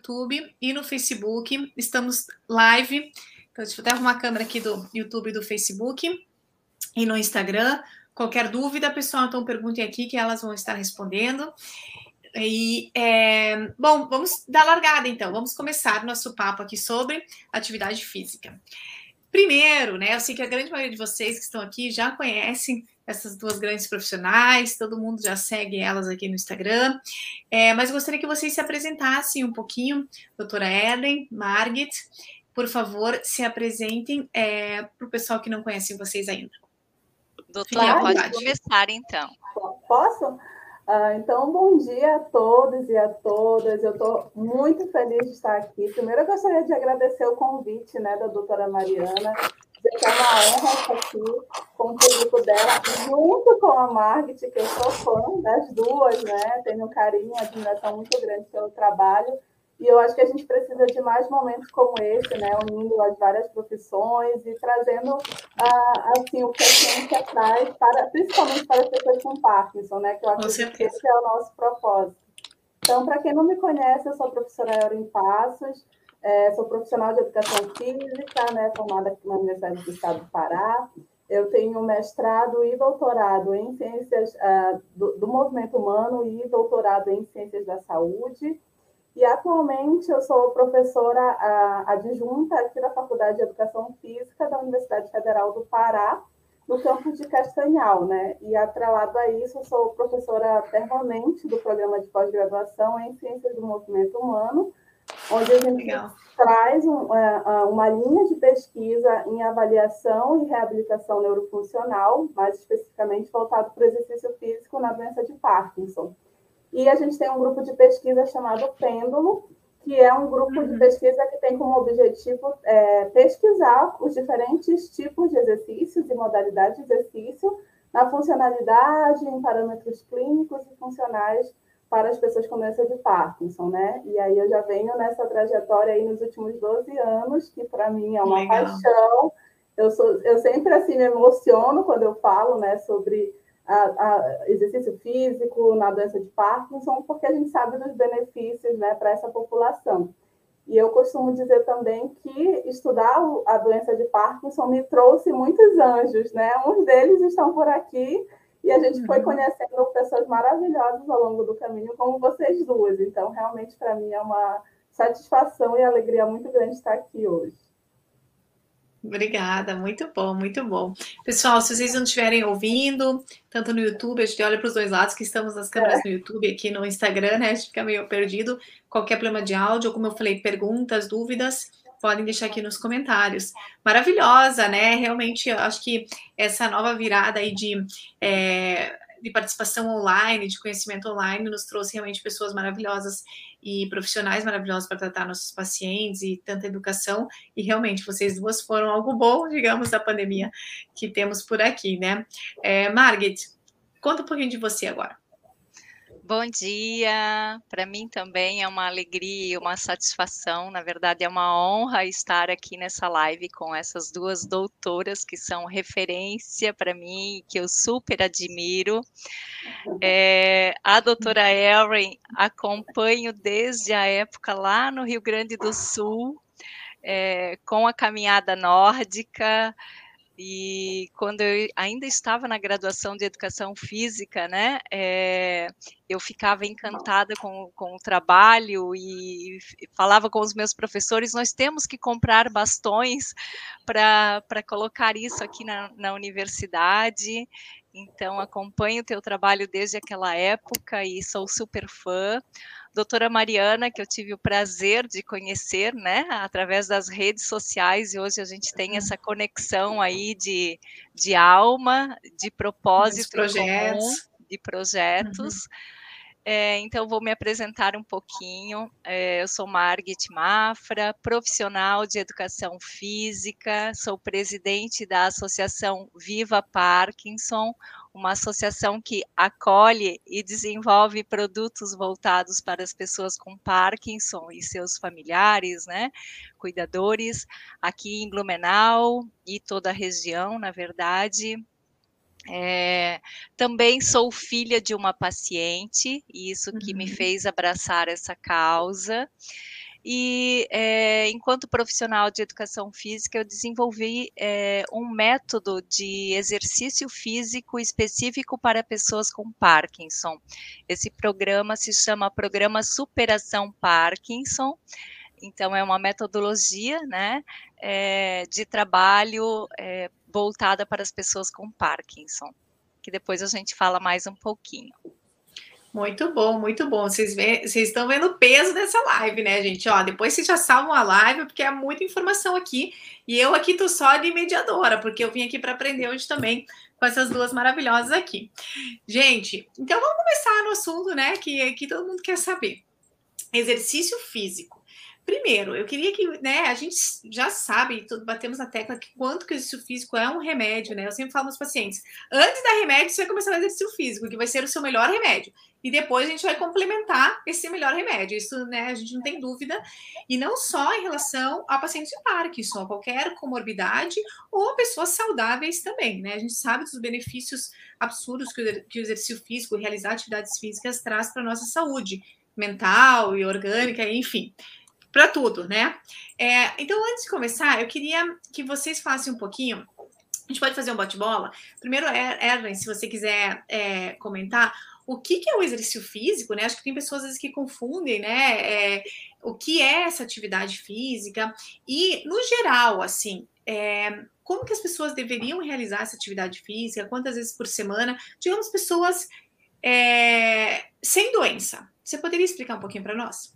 YouTube e no Facebook. Estamos live. Então, deixa eu até arrumar a câmera aqui do YouTube e do Facebook e no Instagram. Qualquer dúvida, pessoal, então perguntem aqui que elas vão estar respondendo. E, é, bom, vamos dar largada então. Vamos começar nosso papo aqui sobre atividade física. Primeiro, né, eu sei que a grande maioria de vocês que estão aqui já conhecem essas duas grandes profissionais, todo mundo já segue elas aqui no Instagram, é, mas gostaria que vocês se apresentassem um pouquinho, doutora Ellen, Margit, por favor, se apresentem é, para o pessoal que não conhece vocês ainda. Doutora, pode começar então. Posso? Ah, então, bom dia a todos e a todas. Eu estou muito feliz de estar aqui. Primeiro, eu gostaria de agradecer o convite né, da doutora Mariana dizer que é uma honra estar aqui com o público dela, junto com a Margit, que eu sou fã das duas, né? Tenho um carinho, uma admiração muito grande pelo trabalho. E eu acho que a gente precisa de mais momentos como esse, né? Unindo as várias profissões e trazendo ah, assim, o que a ciência traz, para, principalmente para as pessoas com Parkinson, né? Que eu acho que esse é o nosso propósito. Então, para quem não me conhece, eu sou a professora Erin Passos, é, sou profissional de educação física, né, formada aqui na Universidade do Estado do Pará. Eu tenho mestrado e doutorado em ciências uh, do, do, movimento humano e doutorado em ciências da saúde. E atualmente eu sou professora adjunta aqui da Faculdade de Educação Física da Universidade Federal do Pará, no campus de Castanhal, né? E atrelado a isso, eu sou professora permanente do programa de pós-graduação em Ciências do Movimento Humano, onde a gente Legal. traz um, é, uma linha de pesquisa em avaliação e reabilitação neurofuncional, mais especificamente voltado para o exercício físico na doença de Parkinson. E a gente tem um grupo de pesquisa chamado Pêndulo, que é um grupo uhum. de pesquisa que tem como objetivo é, pesquisar os diferentes tipos de exercícios e modalidades de exercício na funcionalidade, em parâmetros clínicos e funcionais para as pessoas com doença de Parkinson, né? E aí eu já venho nessa trajetória aí nos últimos 12 anos, que para mim é uma Legal. paixão. Eu, sou, eu sempre assim me emociono quando eu falo, né, sobre a, a exercício físico na doença de Parkinson, porque a gente sabe dos benefícios, né, para essa população. E eu costumo dizer também que estudar a doença de Parkinson me trouxe muitos anjos, né? Uns deles estão por aqui e a gente foi uhum. conhecendo pessoas maravilhosas ao longo do caminho, como vocês duas. Então, realmente, para mim, é uma satisfação e alegria muito grande estar aqui hoje. Obrigada, muito bom, muito bom. Pessoal, se vocês não estiverem ouvindo, tanto no YouTube, a gente olha para os dois lados, que estamos nas câmeras é. no YouTube, aqui no Instagram, né? A gente fica meio perdido. Qualquer problema de áudio, como eu falei, perguntas, dúvidas, podem deixar aqui nos comentários. Maravilhosa, né? Realmente, eu acho que essa nova virada aí de, é, de participação online, de conhecimento online, nos trouxe realmente pessoas maravilhosas e profissionais maravilhosos para tratar nossos pacientes e tanta educação. E realmente, vocês duas foram algo bom, digamos, da pandemia que temos por aqui, né? É, Margit, conta um pouquinho de você agora. Bom dia, para mim também é uma alegria e uma satisfação, na verdade é uma honra estar aqui nessa live com essas duas doutoras que são referência para mim, que eu super admiro. É, a doutora Erin acompanho desde a época lá no Rio Grande do Sul, é, com a caminhada nórdica, e quando eu ainda estava na graduação de educação física, né, é, eu ficava encantada com, com o trabalho e falava com os meus professores: nós temos que comprar bastões para colocar isso aqui na, na universidade. Então, acompanho o teu trabalho desde aquela época e sou super fã doutora Mariana, que eu tive o prazer de conhecer, né, através das redes sociais, e hoje a gente tem essa conexão aí de, de alma, de propósito, de projetos. Comum, de projetos. Uhum. É, então, vou me apresentar um pouquinho. É, eu sou Margit Mafra, profissional de educação física, sou presidente da Associação Viva Parkinson, uma associação que acolhe e desenvolve produtos voltados para as pessoas com Parkinson e seus familiares, né, cuidadores, aqui em Blumenau e toda a região, na verdade. É, também sou filha de uma paciente, e isso que me uhum. fez abraçar essa causa. E é, enquanto profissional de educação física, eu desenvolvi é, um método de exercício físico específico para pessoas com Parkinson. Esse programa se chama Programa Superação Parkinson. Então, é uma metodologia né, é, de trabalho é, voltada para as pessoas com Parkinson, que depois a gente fala mais um pouquinho. Muito bom, muito bom. Vocês, estão vendo o peso dessa live, né, gente? Ó, depois vocês já salvam a live, porque é muita informação aqui. E eu aqui tô só de mediadora, porque eu vim aqui para aprender hoje também com essas duas maravilhosas aqui. Gente, então vamos começar no assunto, né, que, que todo mundo quer saber. Exercício físico. Primeiro, eu queria que, né, a gente já sabe, batemos na tecla que quanto que o exercício físico é um remédio, né? Eu sempre falo para os pacientes, antes da remédio, você vai começar o exercício físico, que vai ser o seu melhor remédio. E depois a gente vai complementar esse melhor remédio. Isso, né, a gente não tem dúvida. E não só em relação a pacientes de Parkinson, qualquer comorbidade ou pessoas saudáveis também, né? A gente sabe dos benefícios absurdos que o, que o exercício físico, realizar atividades físicas traz para a nossa saúde mental e orgânica, enfim para tudo, né? É, então, antes de começar, eu queria que vocês falassem um pouquinho. A gente pode fazer um bate-bola. Primeiro, Erlen, se você quiser é, comentar, o que, que, é o exercício físico, né? Acho que tem pessoas às vezes que confundem, né? É, o que é essa atividade física e, no geral, assim, é, como que as pessoas deveriam realizar essa atividade física? Quantas vezes por semana? Digamos, pessoas é, sem doença. Você poderia explicar um pouquinho para nós?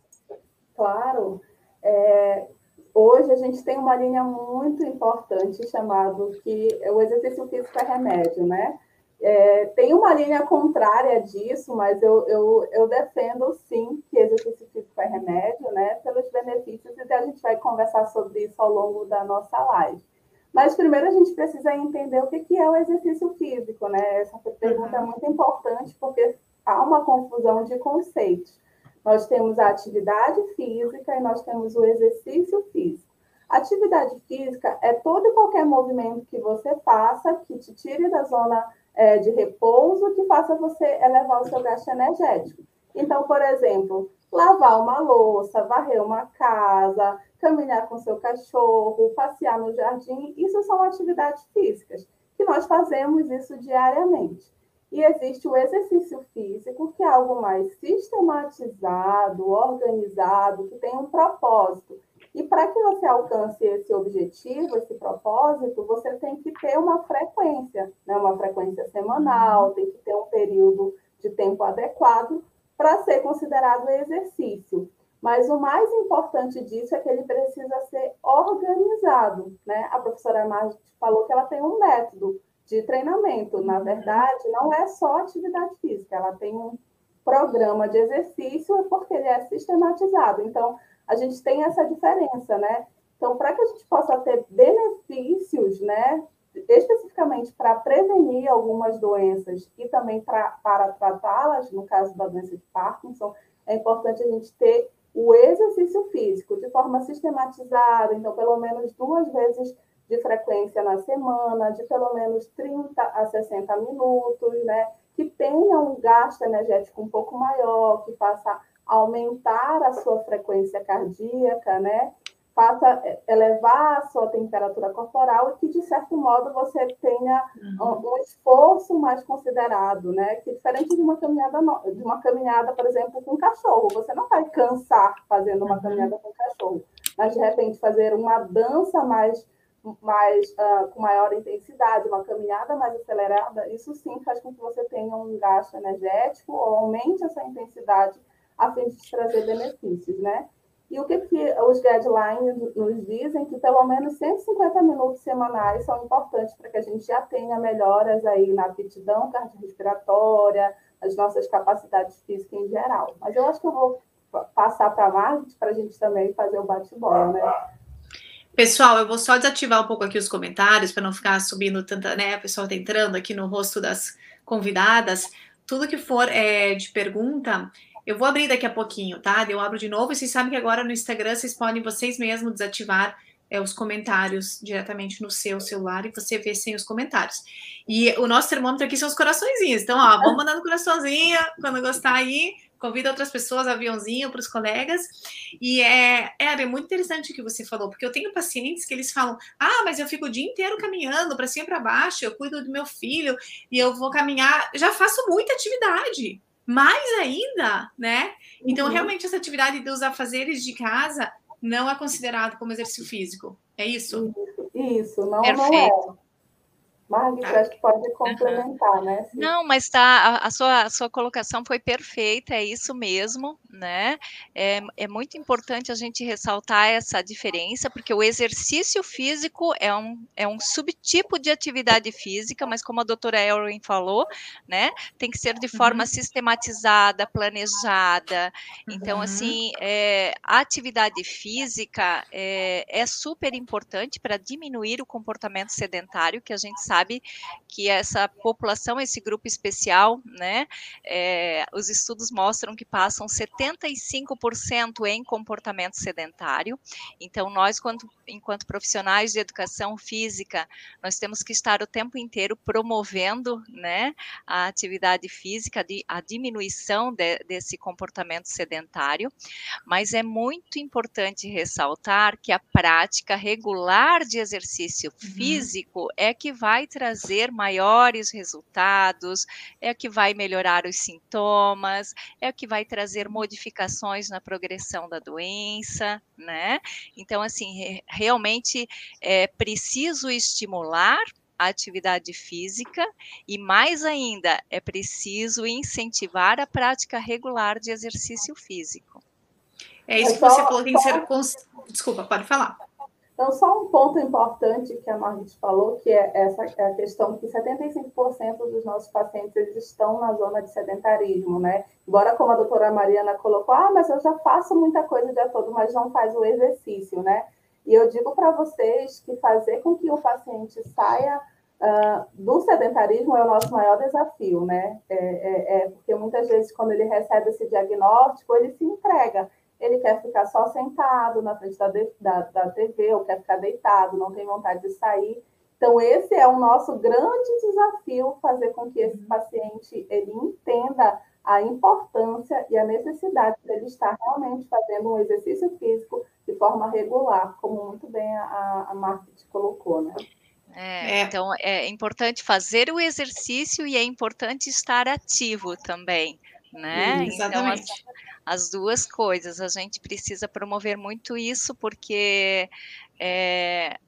Claro. É, hoje a gente tem uma linha muito importante chamado que o exercício físico é remédio, né? É, tem uma linha contrária disso, mas eu, eu, eu defendo sim que exercício físico é remédio, né? Pelos benefícios, e a gente vai conversar sobre isso ao longo da nossa live. Mas primeiro a gente precisa entender o que é o exercício físico, né? Essa pergunta é uhum. é muito importante porque há uma confusão de conceitos. Nós temos a atividade física e nós temos o exercício físico. Atividade física é todo e qualquer movimento que você faça que te tire da zona é, de repouso, que faça você elevar o seu gasto energético. Então, por exemplo, lavar uma louça, varrer uma casa, caminhar com seu cachorro, passear no jardim, isso são atividades físicas, que nós fazemos isso diariamente. E existe o exercício físico, que é algo mais sistematizado, organizado, que tem um propósito. E para que você alcance esse objetivo, esse propósito, você tem que ter uma frequência, né? uma frequência semanal, tem que ter um período de tempo adequado para ser considerado exercício. Mas o mais importante disso é que ele precisa ser organizado. Né? A professora Margit falou que ela tem um método de treinamento. Na verdade, não é só atividade física, ela tem um programa de exercício porque ele é sistematizado. Então, a gente tem essa diferença, né? Então, para que a gente possa ter benefícios, né, especificamente para prevenir algumas doenças e também pra, para tratá-las, no caso da doença de Parkinson, é importante a gente ter o exercício físico de forma sistematizada, então, pelo menos duas vezes de frequência na semana, de pelo menos 30 a 60 minutos, né? Que tenha um gasto energético um pouco maior, que faça aumentar a sua frequência cardíaca, né? Faça elevar a sua temperatura corporal e que, de certo modo, você tenha uhum. um esforço mais considerado, né? Que diferente de uma caminhada, de uma caminhada, por exemplo, com cachorro, você não vai cansar fazendo uma uhum. caminhada com cachorro, mas de repente fazer uma dança mais mais, uh, com maior intensidade, uma caminhada mais acelerada, isso sim faz com que você tenha um gasto energético ou aumente essa intensidade a fim de trazer benefícios, né? E o que, que os guidelines nos dizem? Que pelo menos 150 minutos semanais são importantes para que a gente já tenha melhoras aí na aptidão cardiorrespiratória, as nossas capacidades físicas em geral. Mas eu acho que eu vou passar para a Margit para a gente também fazer o bate-bola, né? Pessoal, eu vou só desativar um pouco aqui os comentários para não ficar subindo tanta, né? A pessoa tá entrando aqui no rosto das convidadas. Tudo que for é, de pergunta, eu vou abrir daqui a pouquinho, tá? Eu abro de novo e vocês sabem que agora no Instagram vocês podem vocês mesmos desativar é, os comentários diretamente no seu celular e você vê sem os comentários. E o nosso termômetro aqui são os coraçõezinhos. Então, ó, vamos mandando coraçãozinho quando gostar aí convida outras pessoas, aviãozinho para os colegas. E é, é, é muito interessante o que você falou, porque eu tenho pacientes que eles falam: ah, mas eu fico o dia inteiro caminhando para cima e para baixo, eu cuido do meu filho e eu vou caminhar, já faço muita atividade. Mais ainda, né? Então, uhum. realmente, essa atividade dos afazeres de casa não é considerado como exercício físico. É isso? Isso, não, não é. Margit, tá. acho que pode complementar, uhum. né? Sim. Não, mas tá, a, a, sua, a sua colocação foi perfeita, é isso mesmo, né? É, é muito importante a gente ressaltar essa diferença, porque o exercício físico é um, é um subtipo de atividade física, mas como a doutora Elrin falou, né? Tem que ser de forma uhum. sistematizada, planejada. Então, uhum. assim, é, a atividade física é, é super importante para diminuir o comportamento sedentário, que a gente sabe sabe que essa população, esse grupo especial, né, é, os estudos mostram que passam 75% em comportamento sedentário. Então, nós, quando, enquanto profissionais de educação física, nós temos que estar o tempo inteiro promovendo, né, a atividade física, a diminuição de, desse comportamento sedentário. Mas é muito importante ressaltar que a prática regular de exercício uhum. físico é que vai trazer maiores resultados, é o que vai melhorar os sintomas, é o que vai trazer modificações na progressão da doença, né? Então, assim, realmente é preciso estimular a atividade física e, mais ainda, é preciso incentivar a prática regular de exercício físico. É isso que você falou, tem que ser. Desculpa, pode falar. Então, só um ponto importante que a Margit falou, que é essa é a questão que 75% dos nossos pacientes eles estão na zona de sedentarismo, né? Embora, como a doutora Mariana colocou, ah, mas eu já faço muita coisa o dia todo, mas não faz o exercício, né? E eu digo para vocês que fazer com que o paciente saia uh, do sedentarismo é o nosso maior desafio, né? É, é, é porque muitas vezes, quando ele recebe esse diagnóstico, ele se entrega ele quer ficar só sentado na frente da, da, da TV, ou quer ficar deitado, não tem vontade de sair. Então, esse é o nosso grande desafio, fazer com que esse paciente ele entenda a importância e a necessidade dele estar realmente fazendo um exercício físico de forma regular, como muito bem a, a Market colocou, né? É, é. Então, é importante fazer o exercício e é importante estar ativo também, né? Exatamente. Então, as duas coisas. A gente precisa promover muito isso, porque é,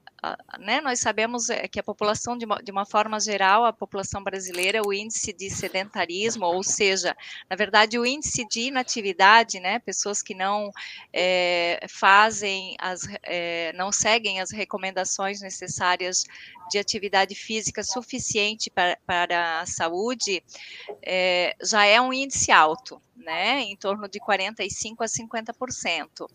né, nós sabemos é, que a população, de uma, de uma, forma geral, a população brasileira, o índice de sedentarismo, ou seja, na verdade, o índice de inatividade, né, pessoas que não é, fazem, as, é, não seguem as recomendações necessárias de atividade física suficiente para, para a saúde, é, já é um índice alto né, em torno de 45% a 50%.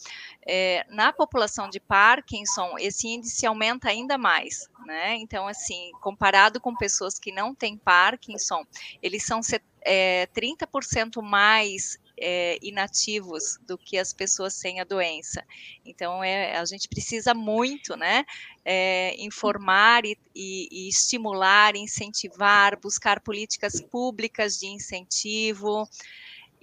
É, na população de Parkinson, esse índice aumenta ainda mais, né, então, assim, comparado com pessoas que não têm Parkinson, eles são é, 30% mais é, inativos do que as pessoas sem a doença. Então, é, a gente precisa muito, né, é, informar e, e, estimular, incentivar, buscar políticas públicas de incentivo,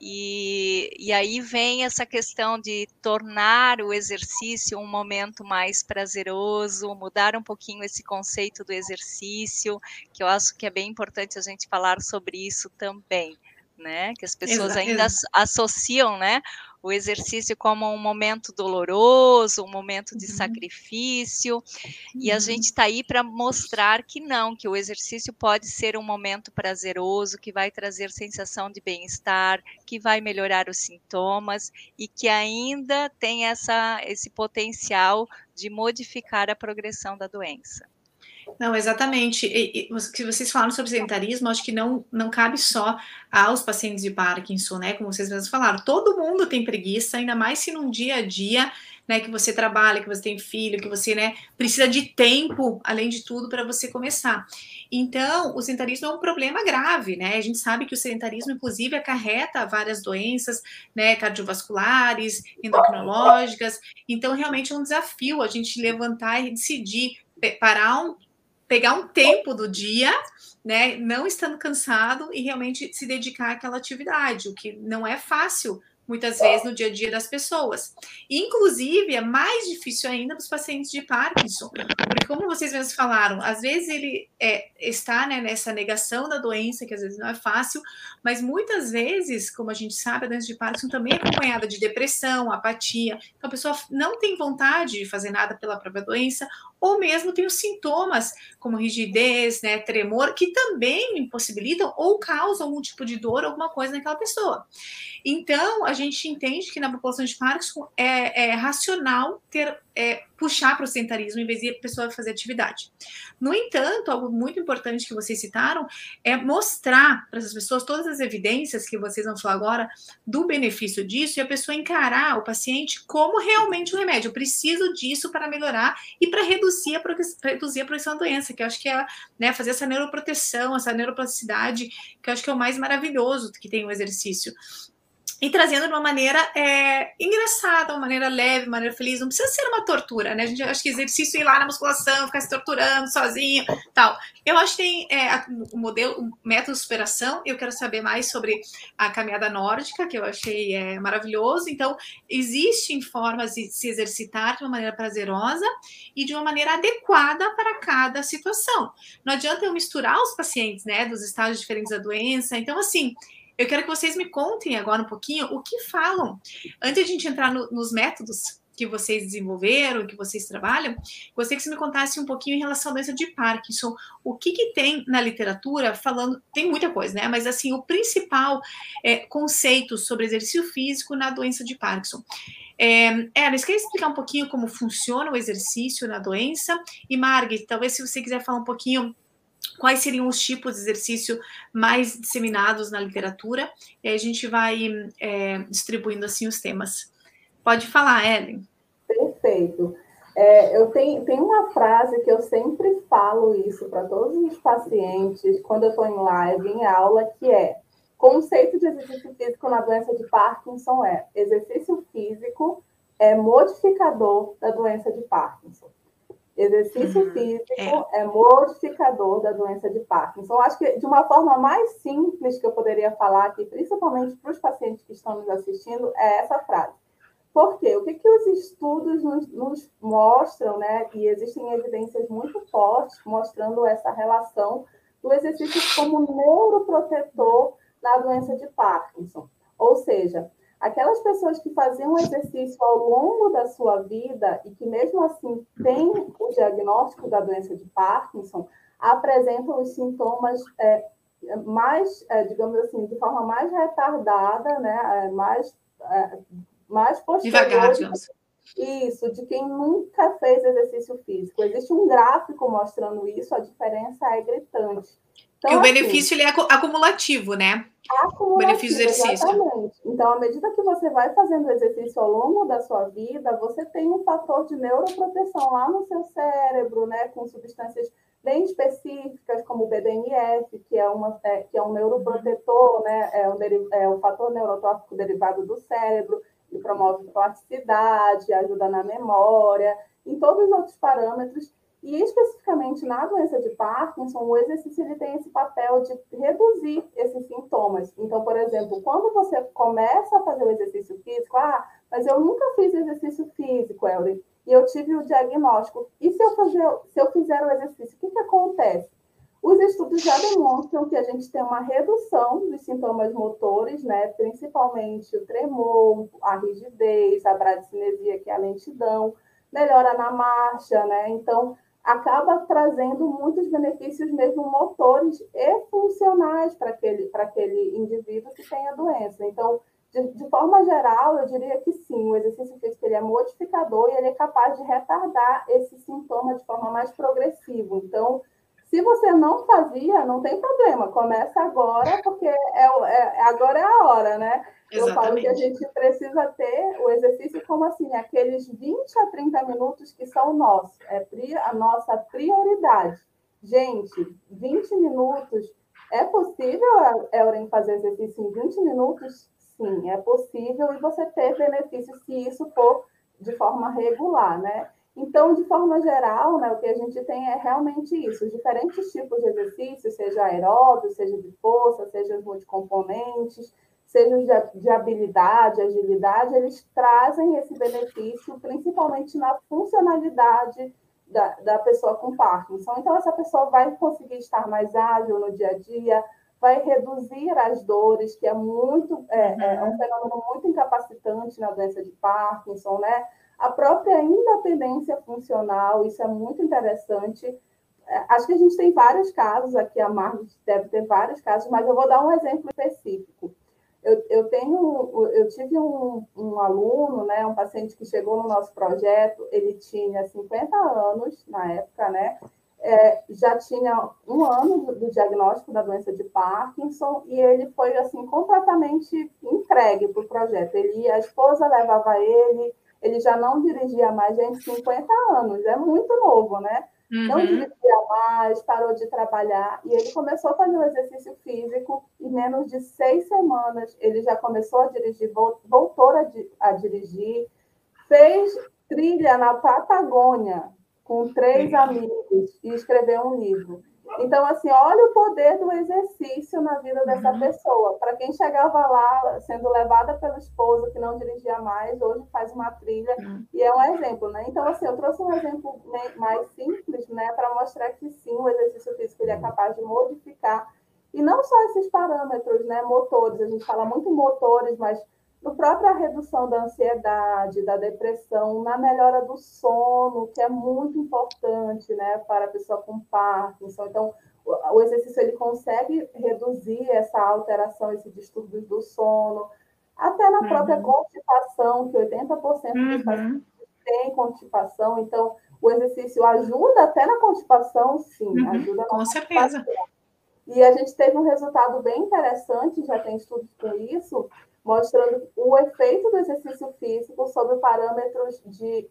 e, e aí vem essa questão de tornar o exercício um momento mais prazeroso, mudar um pouquinho esse conceito do exercício, que eu acho que é bem importante a gente falar sobre isso também. Né, que as pessoas Exato. ainda associam, né, o exercício como um momento doloroso, um momento de uhum. sacrifício, uhum. e a uhum. gente está aí para mostrar que não, que o exercício pode ser um momento prazeroso, que vai trazer sensação de bem-estar, que vai melhorar os sintomas e que ainda tem essa, esse potencial de modificar a progressão da doença. Não, exatamente. E, e, que vocês falaram sobre sedentarismo, acho que não, não cabe só aos pacientes de Parkinson, né? Como vocês mesmos falaram, todo mundo tem preguiça, ainda mais se num dia a dia, né, que você trabalha, que você tem filho, que você, né, precisa de tempo, além de tudo, para você começar. Então, o sedentarismo é um problema grave, né? A gente sabe que o sedentarismo, inclusive, acarreta várias doenças, né, cardiovasculares, endocrinológicas. Então, realmente é um desafio a gente levantar e decidir parar um, pegar um tempo do dia, né, não estando cansado e realmente se dedicar àquela atividade, o que não é fácil muitas vezes no dia a dia das pessoas. Inclusive, é mais difícil ainda para os pacientes de Parkinson, porque como vocês mesmos falaram, às vezes ele é, está né, nessa negação da doença, que às vezes não é fácil, mas muitas vezes, como a gente sabe, a doença de Parkinson também é acompanhada de depressão, apatia, então a pessoa não tem vontade de fazer nada pela própria doença, ou mesmo tem os sintomas como rigidez, né, tremor, que também impossibilitam ou causam algum tipo de dor, alguma coisa naquela pessoa. Então, a gente entende que na população de Parkinson é, é racional ter é, puxar para o sedentarismo em vez de a pessoa fazer atividade. No entanto, algo muito importante que vocês citaram é mostrar para essas pessoas todas as evidências que vocês vão falar agora do benefício disso e a pessoa encarar o paciente como realmente um remédio. Eu preciso disso para melhorar e para reduzir a, reduzir a progressão da doença, que eu acho que é né, fazer essa neuroproteção, essa neuroplasticidade, que eu acho que é o mais maravilhoso que tem o exercício e trazendo de uma maneira é, engraçada, uma maneira leve, uma maneira feliz. Não precisa ser uma tortura, né? A gente acha que exercício ir lá na musculação, ficar se torturando sozinho, tal. Eu acho que tem é, o modelo, o método de superação. Eu quero saber mais sobre a caminhada nórdica, que eu achei é, maravilhoso. Então, existem formas de se exercitar de uma maneira prazerosa e de uma maneira adequada para cada situação. Não adianta eu misturar os pacientes, né, dos estágios diferentes da doença. Então, assim eu quero que vocês me contem agora um pouquinho o que falam. Antes de a gente entrar no, nos métodos que vocês desenvolveram, que vocês trabalham, gostaria que você me contasse um pouquinho em relação à doença de Parkinson. O que, que tem na literatura falando? Tem muita coisa, né? Mas assim, o principal é, conceito sobre exercício físico na doença de Parkinson. É, Alice, quer explicar um pouquinho como funciona o exercício na doença? E Margit, talvez se você quiser falar um pouquinho quais seriam os tipos de exercício mais disseminados na literatura, e aí a gente vai é, distribuindo assim os temas. Pode falar, Ellen. Perfeito. É, eu tenho, tenho uma frase que eu sempre falo isso para todos os pacientes quando eu estou em live, em aula, que é conceito de exercício físico na doença de Parkinson é exercício físico é modificador da doença de Parkinson. Exercício uhum, físico é. é. modificador da doença de Parkinson. Acho que de uma forma mais simples que eu poderia falar aqui, principalmente para os pacientes que estão nos assistindo, é essa frase. Por quê? O que, que os estudos nos, nos mostram, né? E existem evidências muito fortes mostrando essa relação do exercício como neuroprotetor na doença de Parkinson. Ou seja, aquelas pessoas que faziam exercício ao longo da sua vida e que, mesmo assim, têm o diagnóstico da doença de Parkinson, apresentam os sintomas é, mais, é, digamos assim, de forma mais retardada, né, é, mais, é, mais posterior. Devagar, digamos. Isso, de quem nunca fez exercício físico. Existe um gráfico mostrando isso, a diferença é gritante. Então, e o assim, benefício ele é acumulativo, né? Acumulativo, o benefício do exercício. Exatamente. Então, à medida que você vai fazendo exercício ao longo da sua vida, você tem um fator de neuroproteção lá no seu cérebro, né? Com substâncias bem específicas, como o BDNF, que é, uma, é, que é um neuroprotetor, né? É um, é um fator neurotrófico derivado do cérebro, que promove plasticidade, ajuda na memória, em todos os outros parâmetros e especificamente na doença de Parkinson, o exercício ele tem esse papel de reduzir esses sintomas. Então, por exemplo, quando você começa a fazer o exercício físico, ah, mas eu nunca fiz exercício físico, Elder, e eu tive o diagnóstico. E se eu, fazer, se eu fizer o exercício, o que, que acontece? Os estudos já demonstram que a gente tem uma redução dos sintomas motores, né? principalmente o tremor, a rigidez, a bradicinesia, que é a lentidão, melhora na marcha, né? Então, acaba trazendo muitos benefícios mesmo motores e funcionais para aquele, aquele indivíduo que tem a doença. Então, de, de, forma geral, eu diria que sim, o exercício físico ele é modificador e ele é capaz de retardar esse sintoma de forma mais progressiva. Então, se você não fazia, não tem problema, começa agora, porque é, é, agora é a hora, né? Eu falo que a gente precisa ter o exercício como assim, aqueles 20 a 30 minutos que são nossos, é a nossa prioridade. Gente, 20 minutos, é possível, Euren, fazer exercício em 20 minutos? Sim, é possível, e você ter benefício se isso for de forma regular, né? Então, de forma geral, né, o que a gente tem é realmente isso: os diferentes tipos de exercícios, seja aeróbio, seja de força, seja multicomponentes, seja de, de habilidade, agilidade, eles trazem esse benefício, principalmente na funcionalidade da, da pessoa com Parkinson. Então, essa pessoa vai conseguir estar mais ágil no dia a dia, vai reduzir as dores, que é muito é, é um uhum. fenômeno muito incapacitante na doença de Parkinson, né? A própria independência funcional, isso é muito interessante. É, acho que a gente tem vários casos aqui, a Margit deve ter vários casos, mas eu vou dar um exemplo específico. Eu, eu tenho, eu tive um, um aluno, né, um paciente que chegou no nosso projeto, ele tinha 50 anos na época, né? É, já tinha um ano do, do, diagnóstico da doença de Parkinson e ele foi assim completamente entregue para o projeto. Ele, a esposa levava ele, ele já não dirigia mais, gente, 50 anos, é muito novo, né? Uhum. Não dirigia mais, parou de trabalhar, e ele começou a fazer o um exercício físico, e menos de seis semanas ele já começou a dirigir, voltou a, a dirigir, fez trilha na Patagônia com três amigos e escreveu um livro. Então, assim, olha o poder do exercício na vida dessa uhum. pessoa. Para quem chegava lá sendo levada pelo esposo que não dirigia mais, hoje faz uma trilha uhum. e é um exemplo, né? Então, assim, eu trouxe um exemplo mais simples, né, para mostrar que sim, o exercício físico ele é capaz de modificar e não só esses parâmetros, né, motores. A gente fala muito motores, mas no própria redução da ansiedade, da depressão, na melhora do sono, que é muito importante, né, para a pessoa com Parkinson. Então, o exercício ele consegue reduzir essa alteração, esse distúrbio do sono, até na própria uhum. constipação, que 80% dos uhum. pacientes têm constipação. Então, o exercício ajuda até na constipação, sim, uhum. ajuda Com certeza. E a gente teve um resultado bem interessante, já tem estudos com isso, mostrando o efeito do exercício físico sobre parâmetros de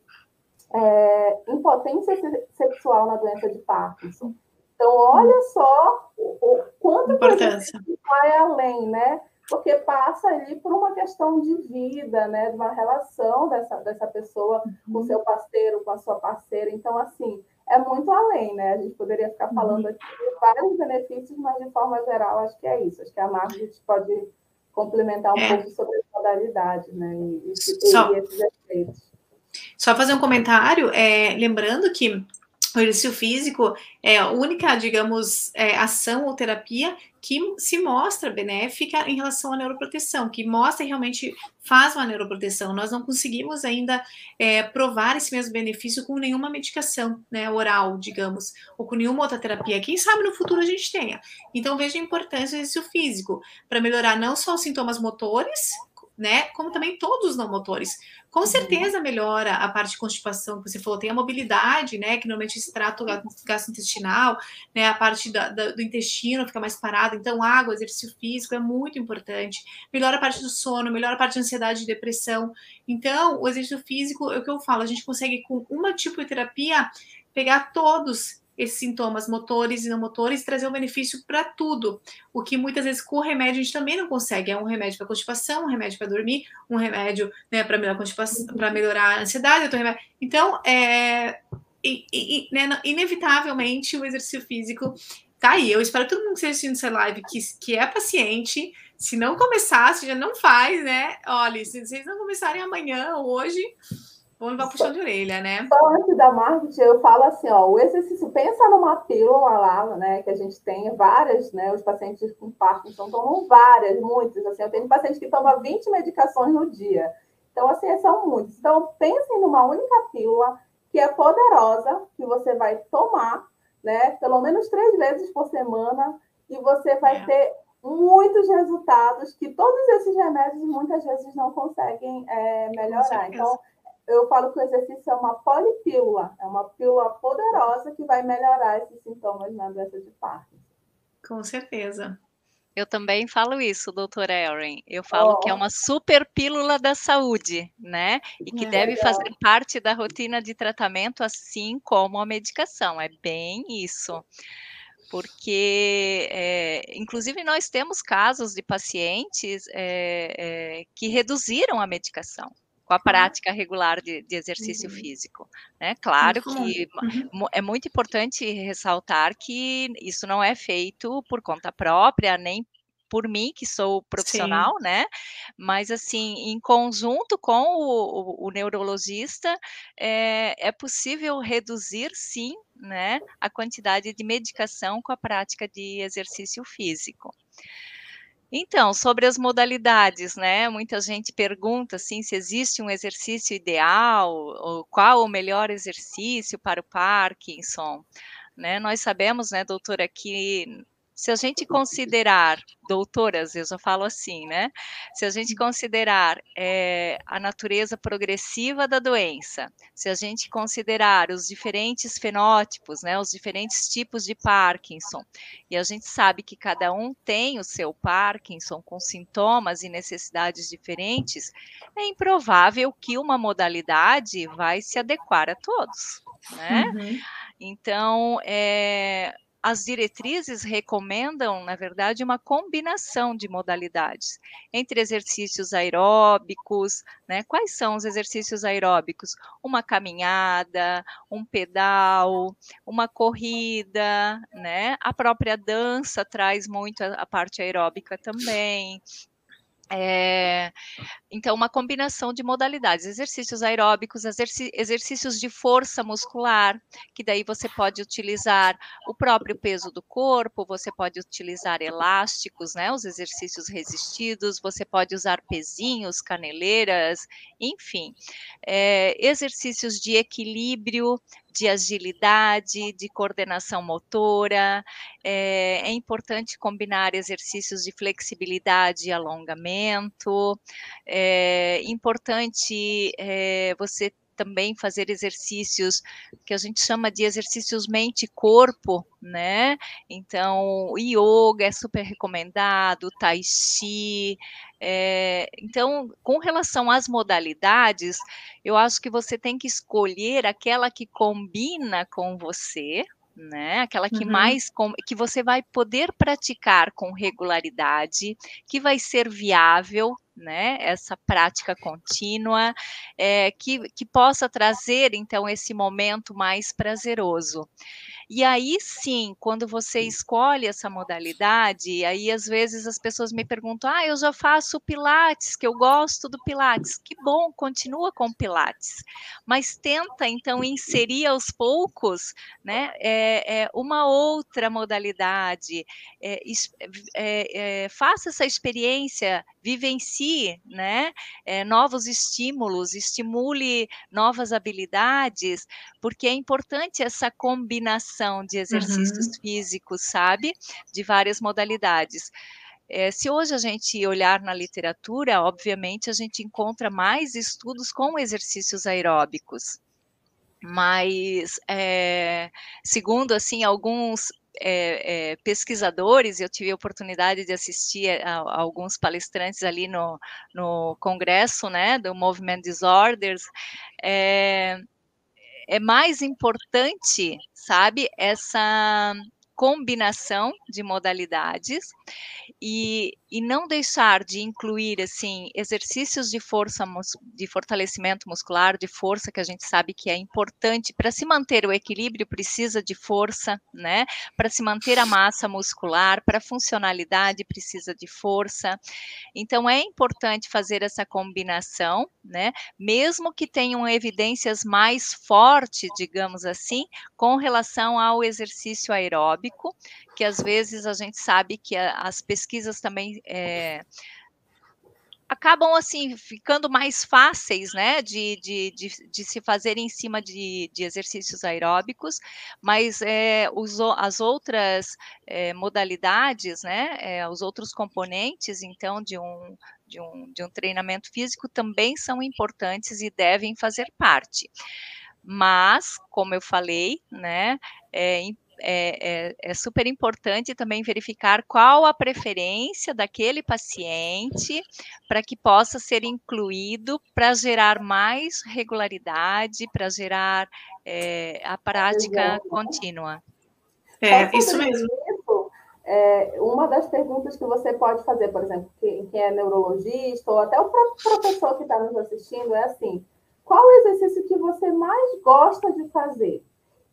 é, impotência sexual na doença de Parkinson. Então, olha só o, o quanto Importância. vai além, né? Porque passa ali por uma questão de vida, né? De uma relação dessa, dessa pessoa uhum. com seu parceiro, com a sua parceira. Então, assim, é muito além, né? A gente poderia ficar falando uhum. aqui de vários benefícios, mas de forma geral, acho que é isso. Acho que a Margit pode complementar um é. pouco sobre as modalidades, né? E, e, Só... e esses efeitos. Só fazer um comentário, é, lembrando que o exercício físico é a única, digamos, é, ação ou terapia que se mostra benéfica em relação à neuroproteção, que mostra realmente faz uma neuroproteção. Nós não conseguimos ainda é, provar esse mesmo benefício com nenhuma medicação né, oral, digamos, ou com nenhuma outra terapia. Quem sabe no futuro a gente tenha. Então veja a importância do exercício físico para melhorar não só os sintomas motores, né? Como também todos os não motores. Com uhum. certeza melhora a parte de constipação que você falou, tem a mobilidade, né? Que normalmente se trata o gastrointestinal, né? A parte da, da, do intestino fica mais parada. Então, água, exercício físico é muito importante. Melhora a parte do sono, melhora a parte de ansiedade e depressão. Então, o exercício físico, é o que eu falo, a gente consegue com uma tipo de terapia pegar todos esses sintomas motores e não motores, trazer um benefício para tudo. O que muitas vezes com o remédio a gente também não consegue. É um remédio para constipação, um remédio para dormir, um remédio né, para melhorar, para melhorar a ansiedade, outro remédio. Então, é, e, e, né, inevitavelmente o exercício físico tá aí. Eu espero que todo mundo que esteja assistindo essa live que, que é paciente. Se não começar, se já não faz, né? Olha, se vocês não começarem amanhã ou hoje, Vamos levar puxão de orelha, né? Só antes da marketing, eu falo assim, ó, o exercício, pensa numa pílula lá, né, que a gente tem várias, né, os pacientes com Parkinson tomam várias, muitas, assim, eu tenho pacientes que tomam 20 medicações no dia. Então, assim, são muitos. Então, pensem numa única pílula que é poderosa, que você vai tomar, né, pelo menos três vezes por semana, e você vai é. ter muitos resultados que todos esses remédios muitas vezes não conseguem é, melhorar. Então, eu falo que o exercício é uma polipílula, é uma pílula poderosa que vai melhorar esses sintomas na doença de Parkinson. Com certeza. Eu também falo isso, doutora Erin. Eu falo oh. que é uma super pílula da saúde, né? E que é deve legal. fazer parte da rotina de tratamento, assim como a medicação. É bem isso. Porque, é, inclusive, nós temos casos de pacientes é, é, que reduziram a medicação com a prática regular de, de exercício uhum. físico. Né? Claro que uhum. é muito importante ressaltar que isso não é feito por conta própria, nem por mim, que sou profissional, Sim. né? Mas, assim, em conjunto com o, o, o neurologista, é, é possível reduzir, sim, né, a quantidade de medicação com a prática de exercício físico. Então, sobre as modalidades, né? Muita gente pergunta assim se existe um exercício ideal ou qual o melhor exercício para o Parkinson. Né? Nós sabemos, né, doutora, que se a gente considerar, doutoras, eu já falo assim, né? Se a gente considerar é, a natureza progressiva da doença, se a gente considerar os diferentes fenótipos, né, os diferentes tipos de Parkinson, e a gente sabe que cada um tem o seu Parkinson com sintomas e necessidades diferentes, é improvável que uma modalidade vai se adequar a todos, né? Uhum. Então, é, as diretrizes recomendam, na verdade, uma combinação de modalidades entre exercícios aeróbicos, né? Quais são os exercícios aeróbicos? Uma caminhada, um pedal, uma corrida, né? A própria dança traz muito a, a parte aeróbica também. É, então, uma combinação de modalidades, exercícios aeróbicos, exercícios de força muscular, que daí você pode utilizar o próprio peso do corpo, você pode utilizar elásticos, né, os exercícios resistidos, você pode usar pezinhos, caneleiras, enfim. É, exercícios de equilíbrio, de agilidade, de coordenação motora. É, é importante combinar exercícios de flexibilidade e alongamento. É importante é, você também fazer exercícios que a gente chama de exercícios mente-corpo, né? Então, yoga é super recomendado, tai chi. É, então, com relação às modalidades, eu acho que você tem que escolher aquela que combina com você, né? Aquela que uhum. mais com, que você vai poder praticar com regularidade, que vai ser viável, né? Essa prática contínua, é, que, que possa trazer então esse momento mais prazeroso. E aí sim, quando você escolhe essa modalidade, aí às vezes as pessoas me perguntam: ah, eu já faço Pilates, que eu gosto do Pilates. Que bom, continua com Pilates. Mas tenta então inserir aos poucos né, é, é uma outra modalidade. É, faça essa experiência, vivencie né, é, novos estímulos, estimule novas habilidades, porque é importante essa combinação de exercícios uhum. físicos, sabe? De várias modalidades. É, se hoje a gente olhar na literatura, obviamente a gente encontra mais estudos com exercícios aeróbicos, mas é, segundo assim alguns é, é, pesquisadores, eu tive a oportunidade de assistir a, a, alguns palestrantes ali no, no congresso, né, do Movement Disorders, é, é mais importante, sabe, essa combinação de modalidades e, e não deixar de incluir assim exercícios de força de fortalecimento muscular, de força que a gente sabe que é importante para se manter o equilíbrio precisa de força, né? Para se manter a massa muscular, para funcionalidade precisa de força. Então é importante fazer essa combinação, né? Mesmo que tenham evidências mais fortes, digamos assim, com relação ao exercício aeróbico, que às vezes a gente sabe que as pesquisas também é, acabam assim ficando mais fáceis, né, de, de, de, de se fazer em cima de, de exercícios aeróbicos, mas é, os, as outras é, modalidades, né, é, os outros componentes, então, de um, de, um, de um treinamento físico também são importantes e devem fazer parte. Mas, como eu falei, né, é é, é, é, super importante também verificar qual a preferência daquele paciente para que possa ser incluído para gerar mais regularidade, para gerar é, a prática Exato. contínua. É, isso mesmo. é, uma das perguntas que você pode fazer, por exemplo, quem, quem é neurologista ou até o próprio professor que está nos assistindo, é assim: qual o exercício que você mais gosta de fazer?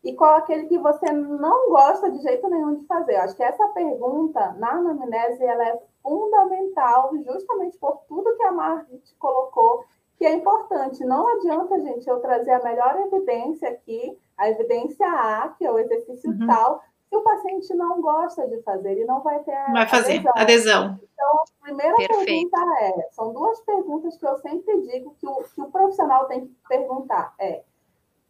E qual aquele que você não gosta de jeito nenhum de fazer? Eu acho que essa pergunta, na anamnese, ela é fundamental, justamente por tudo que a Margit colocou, que é importante. Não adianta, gente, eu trazer a melhor evidência aqui, a evidência A, que é o exercício uhum. tal, se o paciente não gosta de fazer, ele não vai ter vai fazer adesão. adesão. Então, a primeira Perfeito. pergunta é, são duas perguntas que eu sempre digo que o, que o profissional tem que perguntar, é,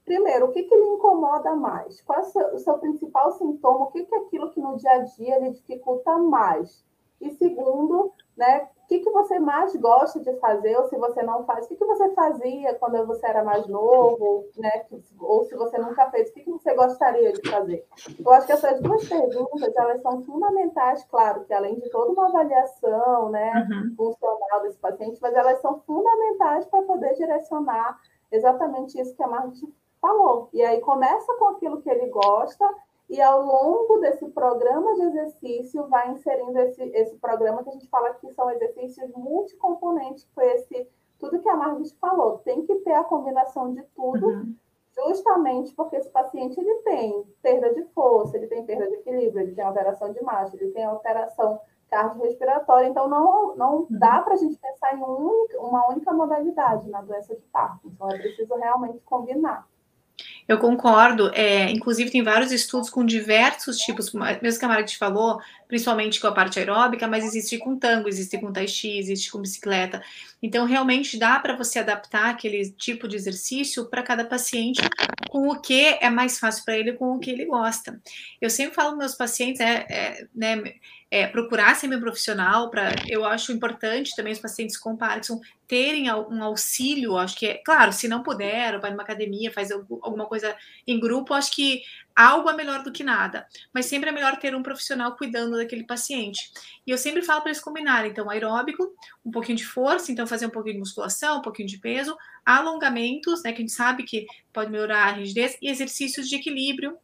primeiro, o que, que lhe incomoda mais? Qual é o seu, principal sintoma? O que, que é aquilo que no dia a dia lhe dificulta mais? E segundo, né, o que, que você mais gosta de fazer, ou se você não faz, o que, que você fazia quando você era mais novo, né? Ou se você nunca fez, o que, que você gostaria de fazer? Eu acho que essas duas perguntas, elas são fundamentais, claro, que além de toda uma avaliação, né, uhum. funcional desse paciente, mas elas são fundamentais para poder direcionar exatamente isso que a Marta falou. E aí começa com aquilo que ele gosta, e ao longo desse programa de exercício vai inserindo esse, esse programa que a gente fala que são exercícios multicomponentes, foi esse tudo que a Margit falou, tem que ter a combinação de tudo, uhum. justamente porque esse paciente ele tem perda de força, ele tem perda de equilíbrio, ele tem alteração de marcha, ele tem alteração cardiorrespiratória, então não, não uhum. dá para a gente pensar em um uma única modalidade na doença de Parkinson, é preciso realmente combinar. Eu concordo. É, inclusive, tem vários estudos com diversos tipos, mesmo que a Mara te falou, principalmente com a parte aeróbica, mas existe com tango, existe com tai chi, existe com bicicleta. Então, realmente dá para você adaptar aquele tipo de exercício para cada paciente com o que é mais fácil para ele, com o que ele gosta. Eu sempre falo para meus pacientes, é, é, né, é, procurar ser meu profissional, para eu acho importante também os pacientes com Parkinson terem um auxílio, acho que é, claro, se não puder, vai numa academia, faz alguma coisa em grupo, acho que algo é melhor do que nada, mas sempre é melhor ter um profissional cuidando daquele paciente. E eu sempre falo para eles combinarem, então, aeróbico, um pouquinho de força, então fazer um pouquinho de musculação, um pouquinho de peso, alongamentos, né, que a gente sabe que pode melhorar a rigidez, e exercícios de equilíbrio,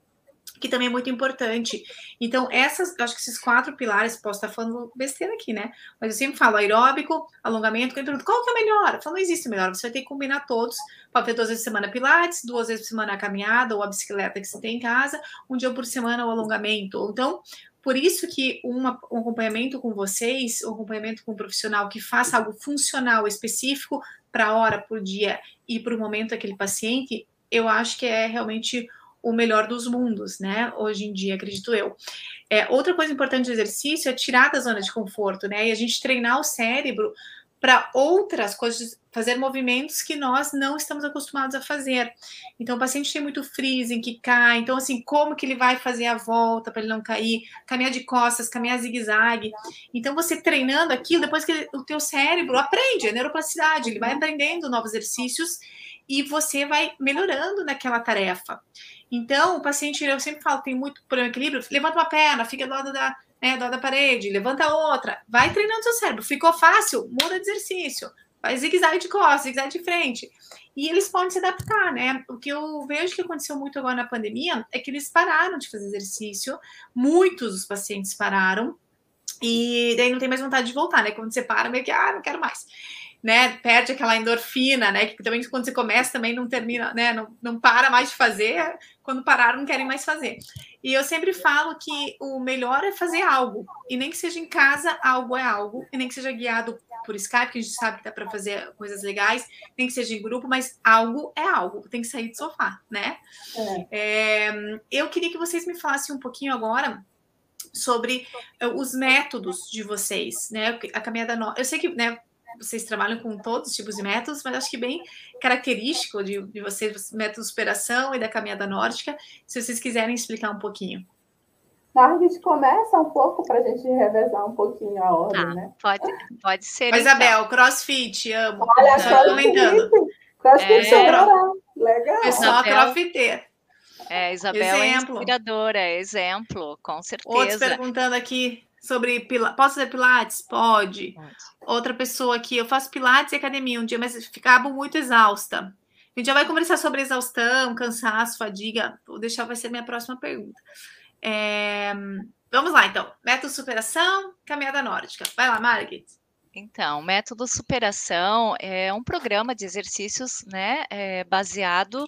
que também é muito importante. Então, essas, acho que esses quatro pilares, posso estar falando besteira aqui, né? Mas eu sempre falo aeróbico, alongamento, qual que é o melhor? Eu falo, não existe melhor, você vai ter que combinar todos. Pode ter duas vezes por semana pilates, duas vezes por semana a caminhada ou a bicicleta que você tem em casa, um dia por semana o alongamento. Então, por isso que uma, um acompanhamento com vocês, um acompanhamento com um profissional que faça algo funcional específico para a hora, por dia e para o momento daquele paciente, eu acho que é realmente o melhor dos mundos, né? Hoje em dia, acredito eu. É, outra coisa importante do exercício é tirar da zona de conforto, né? E a gente treinar o cérebro para outras coisas, fazer movimentos que nós não estamos acostumados a fazer. Então, o paciente tem muito freezing, que cai. Então, assim, como que ele vai fazer a volta para ele não cair? Caminhar de costas, caminhar zigue-zague. Então, você treinando aquilo, depois que ele, o teu cérebro aprende, a neuroplasticidade, ele vai aprendendo novos exercícios e você vai melhorando naquela tarefa. Então, o paciente, eu sempre falo, tem muito problema de equilíbrio, levanta uma perna, fica do lado da, né, do lado da parede, levanta outra, vai treinando seu cérebro. Ficou fácil, muda de exercício, faz zigue-zague de costas, zigue-zague de frente. E eles podem se adaptar, né? O que eu vejo que aconteceu muito agora na pandemia é que eles pararam de fazer exercício, muitos dos pacientes pararam, e daí não tem mais vontade de voltar, né? Quando você para, meio que, ah, não quero mais né, perde aquela endorfina, né, que também quando você começa também não termina, né, não, não para mais de fazer, quando parar não querem mais fazer. E eu sempre falo que o melhor é fazer algo, e nem que seja em casa, algo é algo, e nem que seja guiado por Skype, que a gente sabe que dá para fazer coisas legais, nem que seja em grupo, mas algo é algo, tem que sair do sofá, né? É. É, eu queria que vocês me falassem um pouquinho agora sobre eh, os métodos de vocês, né? A caminhada no... Eu sei que, né, vocês trabalham com todos os tipos de métodos, mas acho que bem característico de, de vocês, método de superação e da caminhada nórdica, se vocês quiserem explicar um pouquinho. A gente começa um pouco para a gente revezar um pouquinho a ordem, ah, né? Pode, pode ser. Mas, então. Isabel, crossfit, amo. Olha, tá comentando. Crossfit é, legal. Pessoal crossfiteiro. É, Isabel é exemplo. é inspiradora, exemplo, com certeza. Outros perguntando aqui, sobre pilates. Posso fazer pilates? Pode. Pode. Outra pessoa aqui, eu faço pilates e academia um dia, mas ficava muito exausta. A gente já vai conversar sobre exaustão, cansaço, fadiga. Vou deixar, vai ser minha próxima pergunta. É, Vamos lá, então. Método superação, caminhada nórdica. Vai lá, Margit. Então, método superação é um programa de exercícios, né, é, baseado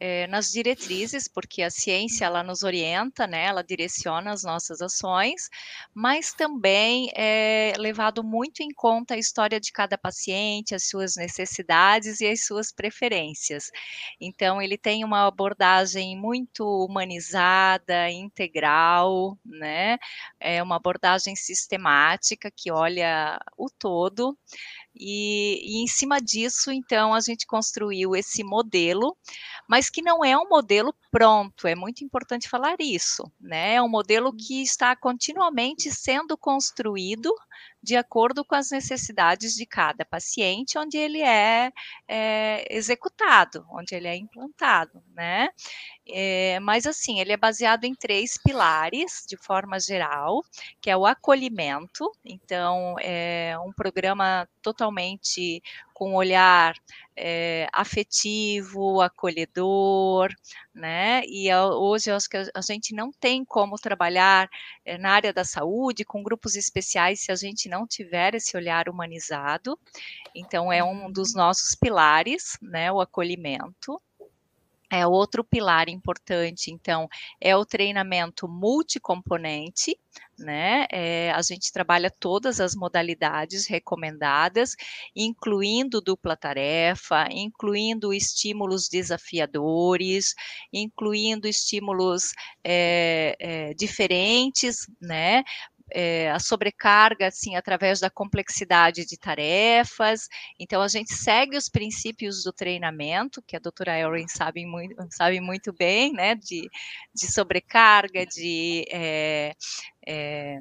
é, nas diretrizes, porque a ciência ela nos orienta, né, ela direciona as nossas ações, mas também é levado muito em conta a história de cada paciente, as suas necessidades e as suas preferências. Então, ele tem uma abordagem muito humanizada, integral, né, é uma abordagem sistemática que olha o todo. E, e, em cima disso, então, a gente construiu esse modelo, mas que não é um modelo pronto, é muito importante falar isso, né? É um modelo que está continuamente sendo construído de acordo com as necessidades de cada paciente, onde ele é, é executado, onde ele é implantado, né? É, mas assim, ele é baseado em três pilares, de forma geral, que é o acolhimento, então é um programa totalmente com um olhar é, afetivo, acolhedor, né? E hoje eu acho que a gente não tem como trabalhar é, na área da saúde com grupos especiais se a gente não tiver esse olhar humanizado. Então é um dos uhum. nossos pilares, né? O acolhimento. É outro pilar importante, então, é o treinamento multicomponente, né? É, a gente trabalha todas as modalidades recomendadas, incluindo dupla tarefa, incluindo estímulos desafiadores, incluindo estímulos é, é, diferentes, né? É, a sobrecarga, assim, através da complexidade de tarefas. Então, a gente segue os princípios do treinamento, que a doutora Erin sabe muito, sabe muito bem, né, de, de sobrecarga, de é, é,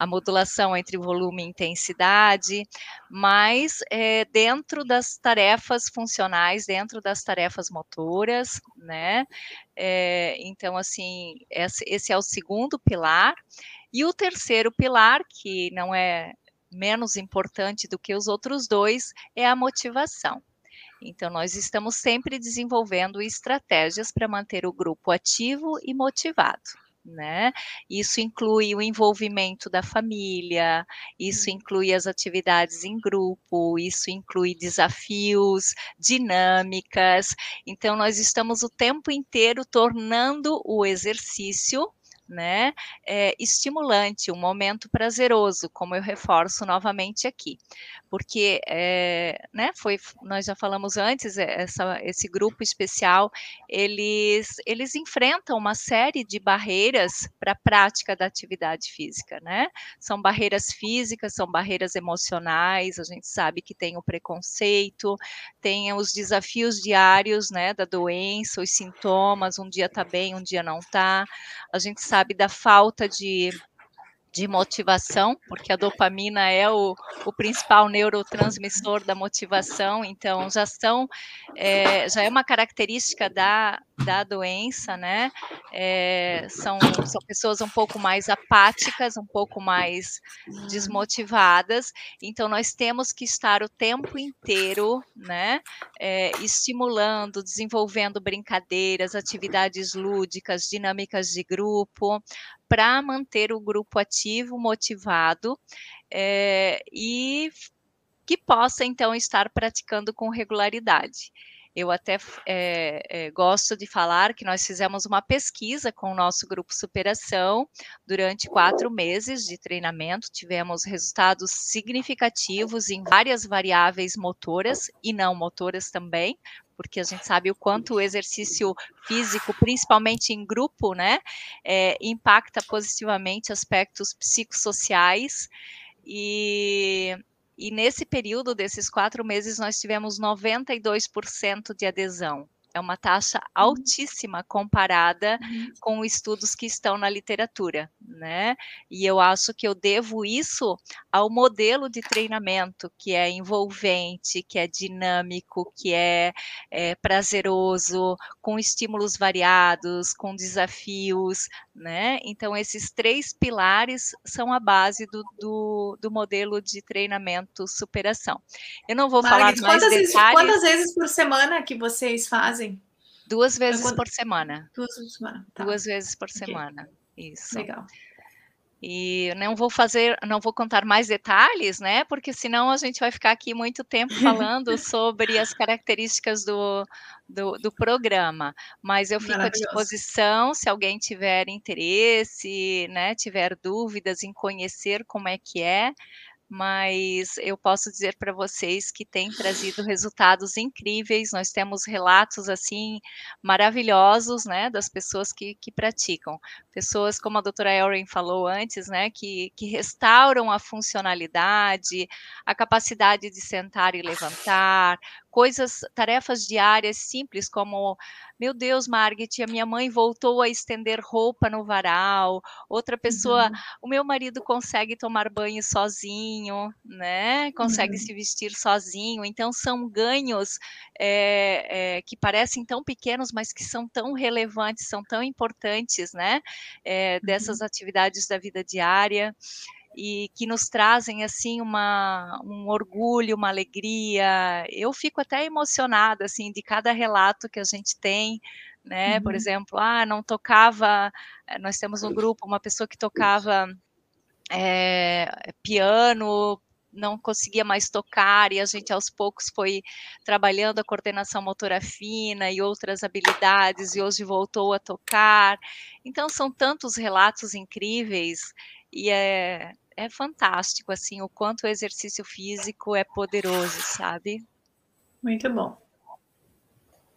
a modulação entre volume e intensidade, mas é, dentro das tarefas funcionais, dentro das tarefas motoras, né? É, então, assim, esse, esse é o segundo pilar. E o terceiro pilar, que não é menos importante do que os outros dois, é a motivação. Então, nós estamos sempre desenvolvendo estratégias para manter o grupo ativo e motivado. Né? Isso inclui o envolvimento da família, isso hum. inclui as atividades em grupo, isso inclui desafios, dinâmicas. Então, nós estamos o tempo inteiro tornando o exercício né, é, estimulante, um momento prazeroso, como eu reforço novamente aqui, porque, é, né, foi, nós já falamos antes, eh, essa, esse grupo especial, eles, eles enfrentam uma série de barreiras para a prática da atividade física, né, são barreiras físicas, são barreiras emocionais, a gente sabe que tem o preconceito, tem os desafios diários, né, da doença, os sintomas, um dia está bem, um dia não está, a gente sabe da falta de, de motivação, porque a dopamina é o, o principal neurotransmissor da motivação, então já são, é, já é uma característica da, da doença, né? É, são, são pessoas um pouco mais apáticas, um pouco mais desmotivadas, então nós temos que estar o tempo inteiro, né? É, estimulando, desenvolvendo brincadeiras, atividades lúdicas, dinâmicas de grupo, para manter o grupo ativo, motivado é, e que possa então estar praticando com regularidade. Eu até é, é, gosto de falar que nós fizemos uma pesquisa com o nosso grupo Superação durante quatro meses de treinamento, tivemos resultados significativos em várias variáveis motoras e não motoras também, porque a gente sabe o quanto o exercício físico, principalmente em grupo, né, é, impacta positivamente aspectos psicossociais. E e nesse período desses quatro meses, nós tivemos 92% de adesão é uma taxa uhum. altíssima comparada uhum. com estudos que estão na literatura, né? E eu acho que eu devo isso ao modelo de treinamento que é envolvente, que é dinâmico, que é, é prazeroso, com estímulos variados, com desafios, né? Então, esses três pilares são a base do, do, do modelo de treinamento superação. Eu não vou Margaret, falar mais quantas detalhes. Quantas vezes por semana que vocês fazem? Duas vezes por semana. Duas vezes por semana. Tá. Duas vezes por semana. Isso. Legal. E não vou fazer, não vou contar mais detalhes, né? Porque senão a gente vai ficar aqui muito tempo falando sobre as características do, do, do programa. Mas eu fico à disposição se alguém tiver interesse, né? Tiver dúvidas em conhecer como é que é mas eu posso dizer para vocês que tem trazido resultados incríveis. Nós temos relatos assim maravilhosos, né, das pessoas que, que praticam. Pessoas, como a doutora Erin falou antes, né, que, que restauram a funcionalidade, a capacidade de sentar e levantar, coisas, tarefas diárias simples, como, meu Deus, Margit, a minha mãe voltou a estender roupa no varal, outra pessoa, uhum. o meu marido consegue tomar banho sozinho, né? Consegue uhum. se vestir sozinho, então são ganhos é, é, que parecem tão pequenos, mas que são tão relevantes, são tão importantes, né? É, dessas uhum. atividades da vida diária e que nos trazem assim uma, um orgulho, uma alegria. Eu fico até emocionada assim de cada relato que a gente tem, né? Uhum. Por exemplo, ah, não tocava. Eh, nós temos no grupo uma pessoa que tocava é, piano não conseguia mais tocar e a gente aos poucos foi trabalhando a coordenação motora fina e outras habilidades e hoje voltou a tocar. Então são tantos relatos incríveis e é, é fantástico, assim, o quanto o exercício físico é poderoso, sabe? Muito bom.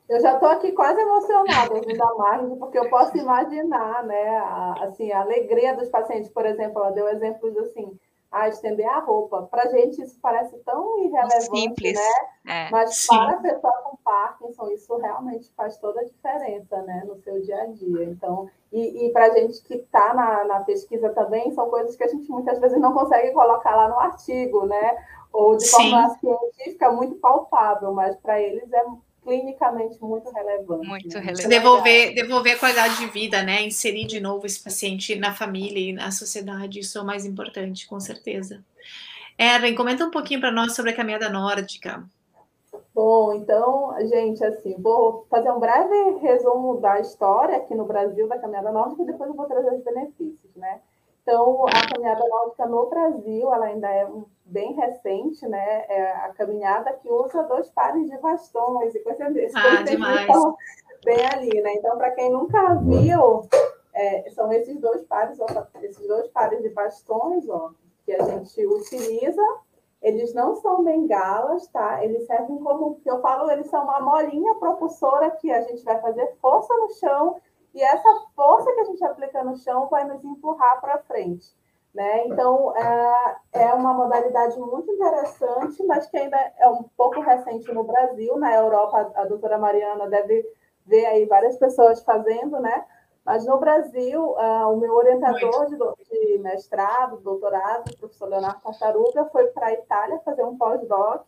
Eu já estou aqui quase emocionada ouvindo a Margem, porque eu posso imaginar, né, a, assim, a alegria dos pacientes, por exemplo, ela deu exemplos assim, a estender a roupa. Para a gente isso parece tão irrelevante, Simples. né? É, Mas sim. para a pessoa com Parkinson, isso realmente faz toda a diferença, né, no seu dia a dia. Então, e, e para a gente que está na, na pesquisa também, são coisas que a gente muitas vezes não consegue colocar lá no artigo, né? Ou de sim. forma científica muito palpável, mas para eles é clinicamente muito relevante. Muito né? relevante. Devolver, devolver a qualidade de vida, né? Inserir de novo esse paciente na família e na sociedade, isso é o mais importante, com certeza. Erin, comenta um pouquinho para nós sobre a caminhada nórdica. Bom, então, gente, assim, vou fazer um breve resumo da história aqui no Brasil da caminhada nórdica e depois eu vou trazer os benefícios, né? Então, a caminhada nórdica no Brasil, ela ainda é bem recente, né? É a caminhada que usa dois pares de bastões e coisas desse. Ah, demais. bem ali, né? Então, para quem nunca viu, é, são esses dois pares, ó, esses dois pares de bastões, ó, que a gente utiliza. Eles não são bengalas, tá? Eles servem como, que eu falo, eles são uma molinha propulsora que a gente vai fazer força no chão e essa força que a gente aplica no chão vai nos empurrar para frente. Né? Então, é, é uma modalidade muito interessante, mas que ainda é um pouco recente no Brasil. Na Europa, a doutora Mariana deve ver aí várias pessoas fazendo, né? Mas no Brasil, uh, o meu orientador de, de, mestrado, doutorado, o professor Leonardo Tartaruga, foi para a Itália fazer um pós-doc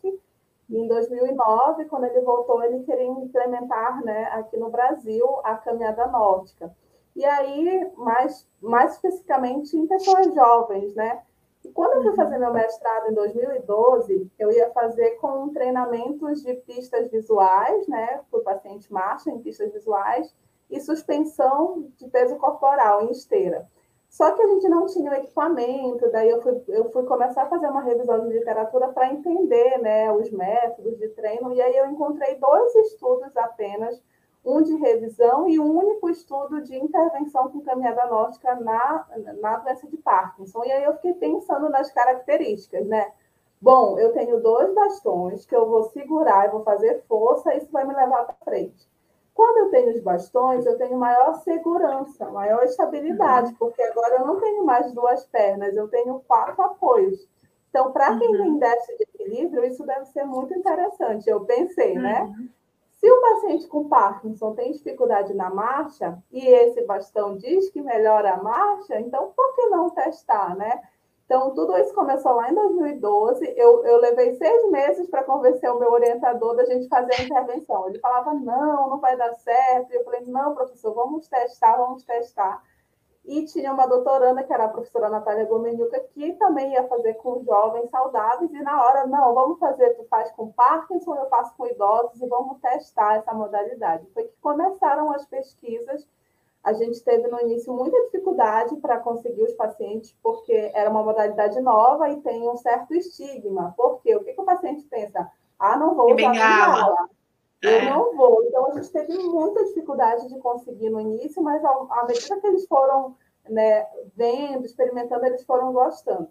em 2009, quando ele voltou, ele queria implementar né, aqui no Brasil a caminhada nórdica. E aí, mais, mais especificamente em pessoas jovens, né? E quando eu fui uhum. fazer meu mestrado em 2012, eu ia fazer com treinamentos de pistas visuais, né? Para o paciente marcha em pistas visuais e suspensão de peso corporal em esteira. Só que a gente não tinha o equipamento, daí eu fui, eu fui começar a fazer uma revisão de literatura para entender né, os métodos de treino, e aí eu encontrei dois estudos apenas, um de revisão e um único estudo de intervenção com caminhada nórdica na, na doença de Parkinson. E aí eu fiquei pensando nas características, né? Bom, eu tenho dois bastões que eu vou segurar e vou fazer força, isso vai me levar para frente. Quando eu tenho os bastões, eu tenho maior segurança, maior estabilidade, uhum. porque agora eu não tenho mais duas pernas, eu tenho quatro apoios. Então, para quem uhum. tem déficit de equilíbrio, isso deve ser muito interessante. Eu pensei, né? uhum. né? Se o paciente com Parkinson tem dificuldade na marcha e esse bastão diz que melhora a marcha, então por que não testar, né? Então, tudo isso começou lá em 2012. Eu, eu levei seis meses para convencer o meu orientador da gente fazer a intervenção. Ele falava, não, não vai dar certo. E eu falei, não, professor, vamos testar, vamos testar. E tinha uma doutoranda, que era a professora Natália Gomeniuca, que também ia fazer com jovens saudáveis. E na hora, não, vamos fazer, tu faz com Parkinson, eu faço com idosos e vamos testar essa modalidade. Foi que começaram as pesquisas a gente teve no início muita dificuldade para conseguir os pacientes, porque era uma modalidade nova e tem um certo estigma. Por quê? O que, que o paciente pensa? Ah, não vou usar bengala. Eu é. não vou. Então, a gente teve muita dificuldade de conseguir no início, mas à medida que eles foram né, vendo, experimentando, eles foram gostando.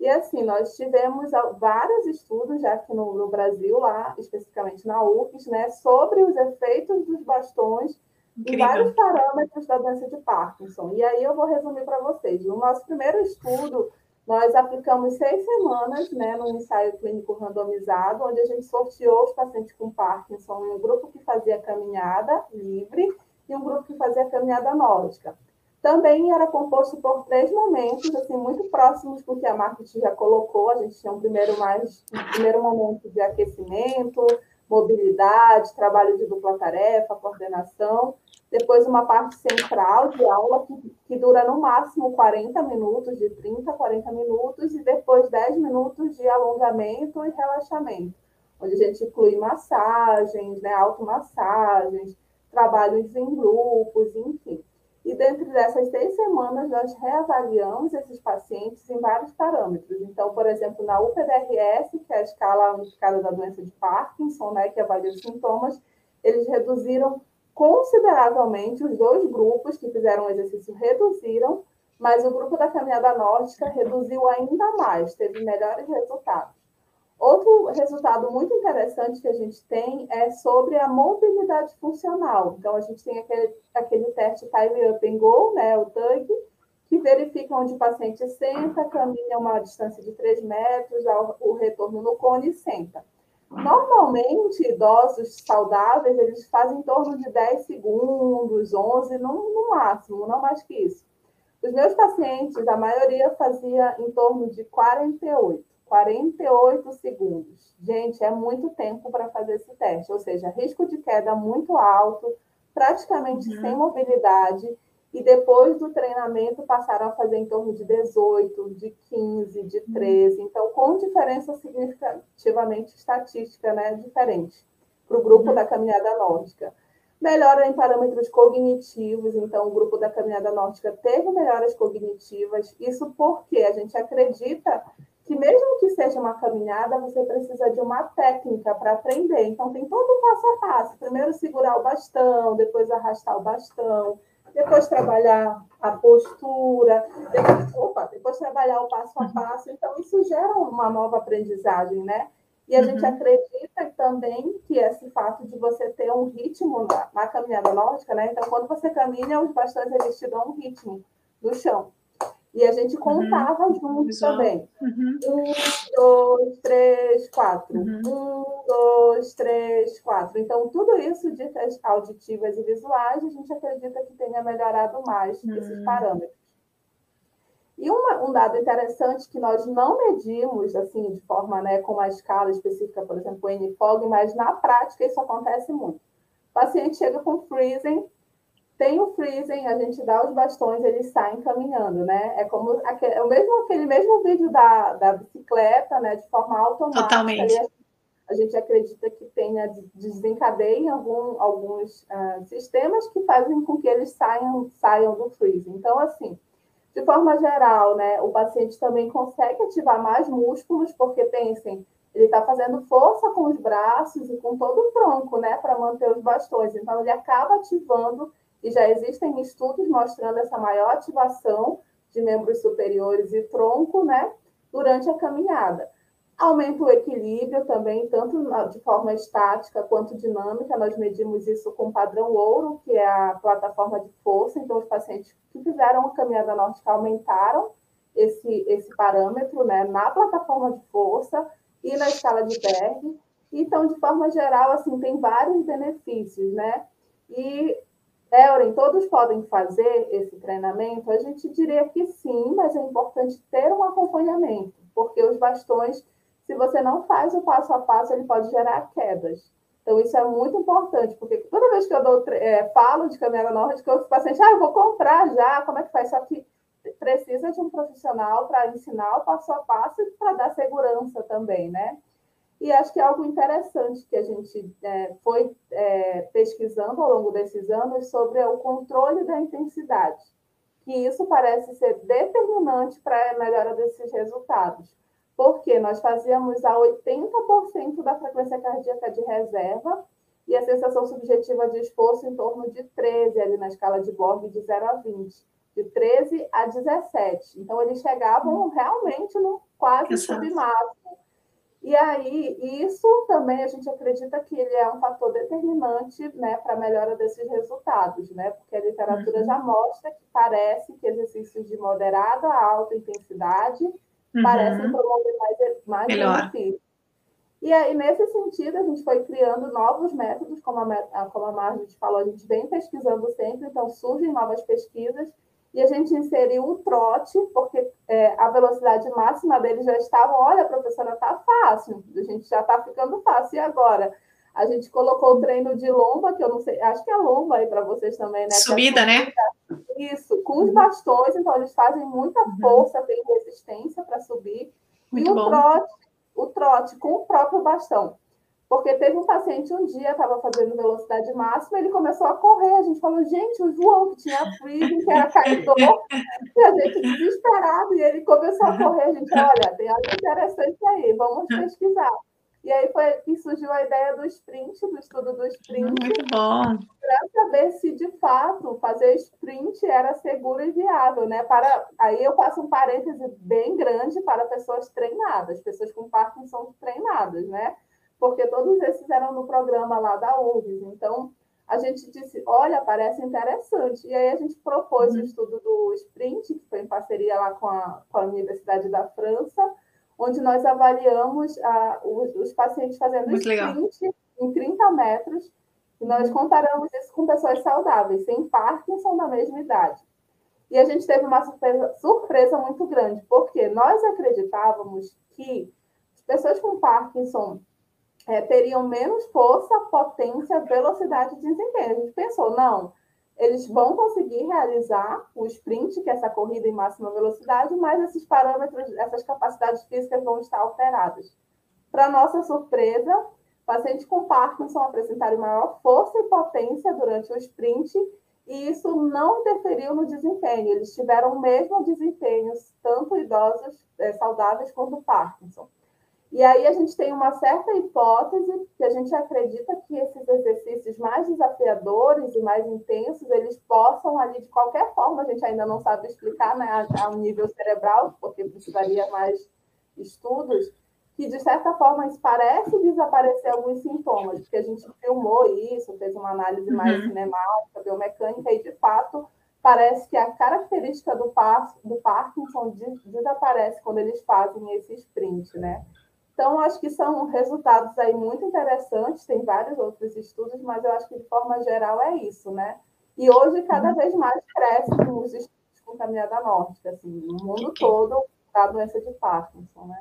E assim, nós tivemos vários estudos já aqui no, no Brasil, lá especificamente na UFES, né, sobre os efeitos dos bastões Incrível. em vários parâmetros da doença de Parkinson. E aí eu vou resumir para vocês. No nosso primeiro estudo, nós aplicamos seis semanas né, num ensaio clínico randomizado, onde a gente sorteou os pacientes com Parkinson em um grupo que fazia caminhada livre e um grupo que fazia caminhada nórdica. Também era composto por três momentos, assim, muito próximos do que a marketing já colocou. A gente tinha um primeiro, mais, um primeiro momento de aquecimento, mobilidade, trabalho de dupla tarefa, coordenação. Depois, uma parte central de aula que, que dura no máximo 40 minutos, de 30 a 40 minutos, e depois 10 minutos de alongamento e relaxamento, onde a gente inclui massagens, né, automassagens, trabalhos em grupos, enfim. E dentro dessas seis semanas, nós reavaliamos esses pacientes em vários parâmetros. Então, por exemplo, na UPDRS, que é a escala unificada da doença de Parkinson, né, que avalia os sintomas, eles reduziram consideravelmente os dois grupos que fizeram o exercício reduziram, mas o grupo da caminhada nórdica reduziu ainda mais, teve melhores resultados. Outro resultado muito interessante que a gente tem é sobre a mobilidade funcional. Então, a gente tem aquele, aquele teste Time Up and Go, né, o TUG, que verifica onde o paciente senta, caminha uma distância de 3 metros, o retorno no cone e senta. Normalmente, idosos saudáveis, eles fazem em torno de 10 segundos, 11 no, no máximo, não mais que isso. Os meus pacientes, a maioria fazia em torno de 48. 48 segundos. Gente, é muito tempo para fazer esse teste, ou seja, risco de queda muito alto, praticamente uhum. sem mobilidade, e depois do treinamento passaram a fazer em torno de 18, de 15, de 13, uhum. então com diferença significativamente estatística, né, diferente para o grupo uhum. da caminhada nórdica. Melhora em parâmetros cognitivos, então o grupo da caminhada nórdica teve melhoras cognitivas, isso porque a gente acredita que mesmo que seja uma caminhada, você precisa de uma técnica para aprender. Então, tem todo o passo a passo. Primeiro segurar o bastão, depois arrastar o bastão, depois trabalhar a postura, depois, opa, depois trabalhar o passo a passo. Então, isso gera uma nova aprendizagem, né? E a uhum. gente acredita também que esse fato de você ter um ritmo na, na caminhada nórdica, né? Então, quando você caminha, os bastões eles te dão um ritmo no chão. E a gente contava uhum. junto também. Uhum. Um, dois, três, quatro. Uhum. Um, dois, três, quatro. Então, tudo isso de auditivas e visuais, a gente acredita que tenha melhorado mais esses uhum. parâmetros. E uma, um dado interessante que nós não medimos, assim, de forma, né, com uma escala específica, por exemplo, o NFOG, mas na prática isso acontece muito. O paciente chega com freezing, tem o freezing, a gente dá os bastões, eles saem caminhando, né? É como aquele, é o mesmo, aquele mesmo vídeo da, da bicicleta, né? De forma automática. Totalmente. Ali, a gente acredita que tenha desencadeia algum, alguns uh, sistemas que fazem com que eles saiam, saiam do freezing. Então, assim, de forma geral, né, o paciente também consegue ativar mais músculos, porque pensem, ele está fazendo força com os braços e com todo o tronco, né, para manter os bastões. Então, ele acaba ativando e já existem estudos mostrando essa maior ativação de membros superiores e tronco, né, durante a caminhada. Aumenta o equilíbrio também, tanto de forma estática quanto dinâmica. Nós medimos isso com o padrão ouro, que é a plataforma de força. Então, os pacientes que fizeram a caminhada nórdica aumentaram esse, esse parâmetro né, na plataforma de força e na escala de Berg. Então, de forma geral, assim, tem vários benefícios, né? E Euren, todos podem fazer esse treinamento? A gente diria que sim, mas é importante ter um acompanhamento, porque os bastões, se você não faz o passo a passo, ele pode gerar quedas. Então, isso é muito importante, porque toda vez que eu dou, é, falo de caminhada nórdica, os pacientes, ah, eu vou comprar já, como é que faz? Só que precisa de um profissional para ensinar o passo a passo e para dar segurança também, né? E acho que é algo interessante que a gente é, foi é, pesquisando ao longo desses anos sobre o controle da intensidade, que isso parece ser determinante para a melhora desses resultados. Porque nós fazíamos a 80% da frequência cardíaca de reserva e a sensação subjetiva de esforço em torno de 13 ali na escala de Borg de 0 a 20, de 13 a 17. Então eles chegavam realmente no quase submáximo. E aí, isso também a gente acredita que ele é um fator determinante né, para a melhora desses resultados, né? Porque a literatura uhum. já mostra que parece que exercícios de moderada a alta intensidade uhum. parecem promover mais, mais benefícios. E aí, nesse sentido, a gente foi criando novos métodos, como a, como a Margit falou, a gente vem pesquisando sempre, então surgem novas pesquisas, e a gente inseriu o trote, porque é, a velocidade máxima dele já estava, olha, professora, está fácil, a gente já está ficando fácil, e agora? A gente colocou o treino de lomba, que eu não sei, acho que é lomba aí para vocês também, né? Subida, é né? Isso, com os uhum. bastões, então eles fazem muita uhum. força, tem resistência para subir. Muito e o bom. trote o trote com o próprio bastão. Porque teve um paciente um dia, estava fazendo velocidade máxima, ele começou a correr. A gente falou, gente, o João, que tinha freezing, que era caidor, e a gente desesperado, e ele começou a correr. A gente, olha, tem algo interessante aí, vamos pesquisar. E aí foi que surgiu a ideia do sprint, do estudo do sprint. Muito bom. Para saber se de fato fazer sprint era seguro e viável, né? Para aí eu faço um parêntese bem grande para pessoas treinadas, pessoas com Parkinson treinadas, né? Porque todos esses eram no programa lá da URGS. Então a gente disse, olha, parece interessante. E aí a gente propôs uhum. o estudo do sprint, que foi em parceria lá com a, com a Universidade da França onde nós avaliamos a, os, os, pacientes fazendo Muito sprint legal. em 30 metros, e nós comparamos isso com pessoas saudáveis, sem Parkinson da mesma idade. E a gente teve uma surpresa, surpresa muito grande, porque nós acreditávamos que as pessoas com Parkinson é, teriam menos força, potência, velocidade de desempenho. A gente pensou, não, eles vão conseguir realizar o sprint, que é essa corrida em máxima velocidade, mas esses parâmetros, essas capacidades físicas vão estar alteradas. Para nossa surpresa, pacientes com Parkinson apresentaram maior força e potência durante o sprint, e isso não interferiu no desempenho. Eles tiveram o mesmo desempenho, tanto idosos é, saudáveis quanto Parkinson. E aí a gente tem uma certa hipótese que a gente acredita que esses exercícios mais desafiadores e mais intensos, eles possam ali, de qualquer forma, a gente ainda não sabe explicar né, a, um nível cerebral, porque precisaria mais estudos, que de certa forma parece desaparecer alguns sintomas, porque a gente filmou isso, fez uma análise mais uhum. cinemática, biomecânica, e de fato parece que a característica do, do Parkinson desaparece quando eles fazem esse sprint, né? Então, acho que são resultados aí muito interessantes, tem vários outros estudos, mas eu acho que de forma geral é isso, né? E hoje cada uhum. vez mais cresce os estudos com caminhada nórdica, assim, no mundo que todo, da doença de Parkinson, né?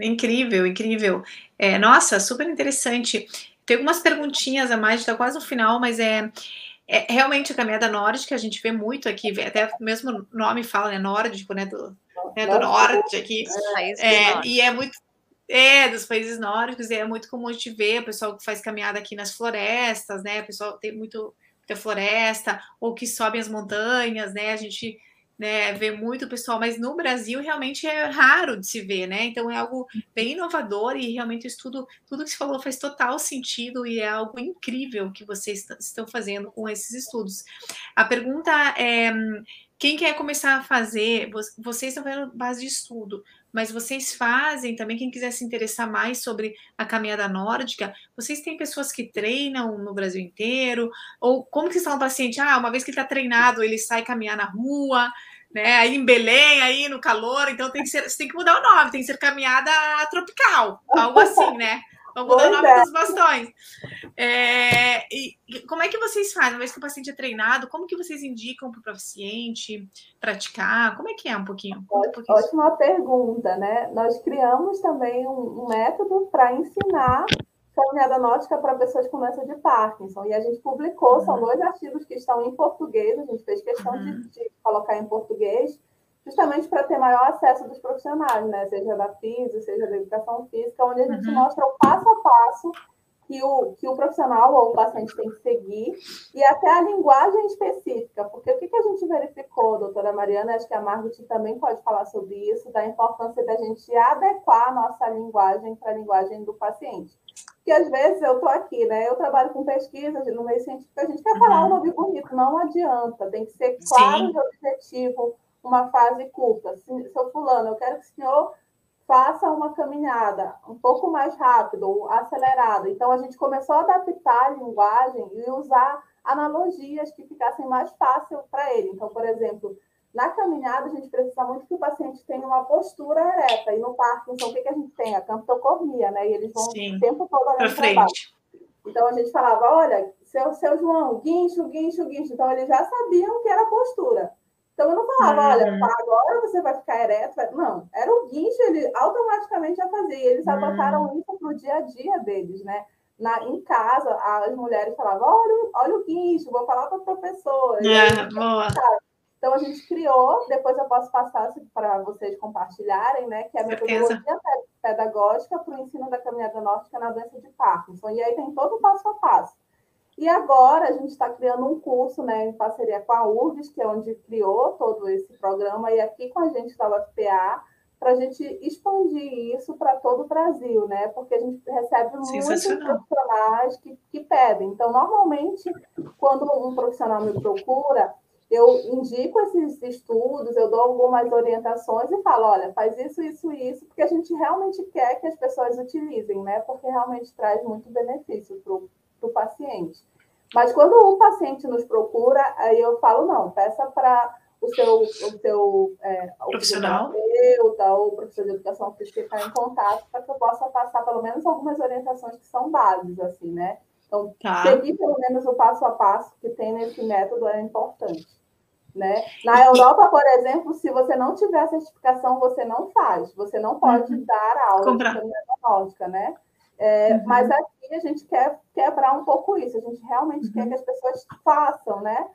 Incrível, incrível. É, nossa, super interessante. Tem algumas perguntinhas a mais, está quase no final, mas é, é realmente a caminhada nórdica, a gente vê muito aqui, até o mesmo nome fala, né? Nórdico, né? Do, né, do norte aqui. É, é, e é muito é, dos países nórdicos, é muito comum a gente ver o pessoal que faz caminhada aqui nas florestas, né? O pessoal tem muito, muita floresta, ou que sobe as montanhas, né? A gente né, vê muito pessoal, mas no Brasil realmente é raro de se ver, né? Então é algo bem inovador e realmente o estudo, tudo que você falou faz total sentido e é algo incrível que vocês estão fazendo com esses estudos. A pergunta é quem quer começar a fazer, vocês estão fazendo base de estudo, mas vocês fazem também, quem quiser se interessar mais sobre a caminhada nórdica, vocês têm pessoas que treinam no Brasil inteiro? Ou como que está um paciente? Ah, uma vez que ele está treinado, ele sai caminhar na rua, né? Aí em Belém, aí no calor, então tem que ser, tem que mudar o nome, tem que ser caminhada tropical, algo assim, né? Vamos mudar o nome é. dos bastões. É, e como é que vocês fazem? Uma vez que o paciente é treinado, como que vocês indicam para o paciente praticar? Como é que é um pouquinho? Um pouquinho Ótima pergunta, né? Nós criamos também um, um método para ensinar caminhada nótica para pessoas com doença de Parkinson. E a gente publicou, uhum. são dois artigos que estão em português, a gente fez questão uhum. de, de, colocar em português, justamente para ter maior acesso dos profissionais, né? Seja da física, seja da educação física, onde a gente uhum. mostra o passo a passo que o, que o profissional ou o paciente tem que seguir, e até a linguagem específica, porque o que, que a gente verificou, doutora Mariana, acho que a Margot também pode falar sobre isso, da importância da gente adequar a nossa linguagem para a linguagem do paciente. Porque às vezes eu estou aqui, né? Eu trabalho com pesquisa no meio científico, a gente quer falar uhum. um nome bonito, não adianta, tem que ser claro Sim. e objetivo, uma fase curta. Seu fulano, eu quero que o senhor faça uma caminhada um pouco mais rápido, acelerada. Então, a gente começou a adaptar a linguagem e usar analogias que ficassem mais fácil para ele. Então, por exemplo, na caminhada, a gente precisa muito que o paciente tenha uma postura ereta. E no Parkinson, o que, que a gente tem? A camptocormia, né? E eles vão Sim. o tempo todo olhando para baixo. Então, a gente falava, olha, seu, seu João, guincho, guincho, guincho. Então, eles já sabiam que era postura. Então eu não falava, olha, uhum. agora você vai ficar ereto. Não, era o guincho, ele automaticamente já fazia. Eles adotaram uhum. isso para o dia a dia deles, né? Na, em casa, as mulheres falavam, olha, olha o guincho, vou falar para a professora. É, boa. Então a gente criou, depois eu posso passar para vocês compartilharem, né? Que é a metodologia pedagógica para o ensino da caminhada nórdica na doença de Parkinson. E aí tem todo o passo a passo. E agora a gente está criando um curso né, em parceria com a URGS, que é onde criou todo esse programa, e aqui com a gente da UFPA, para a gente expandir isso para todo o Brasil, né? Porque a gente recebe muitos profissionais que, que pedem. Então, normalmente, quando um profissional me procura, eu indico esses estudos, eu dou algumas orientações e falo, olha, faz isso, isso, isso, porque a gente realmente quer que as pessoas utilizem, né? Porque realmente traz muito benefício para o para o paciente. Mas quando um paciente nos procura, aí eu falo, não, peça para o seu, o seu é, profissional ou o professor de educação física estar em contato para que eu possa passar pelo menos algumas orientações que são básicas, assim, né? Então, tá. seguir pelo menos o passo a passo que tem nesse método é importante. Né? Na Europa, por exemplo, se você não tiver certificação, você não faz. Você não pode uhum. dar aula Comprar. de né? É, uhum. Mas aqui a gente quer quebrar um pouco isso, a gente realmente uhum. quer que as pessoas façam, né?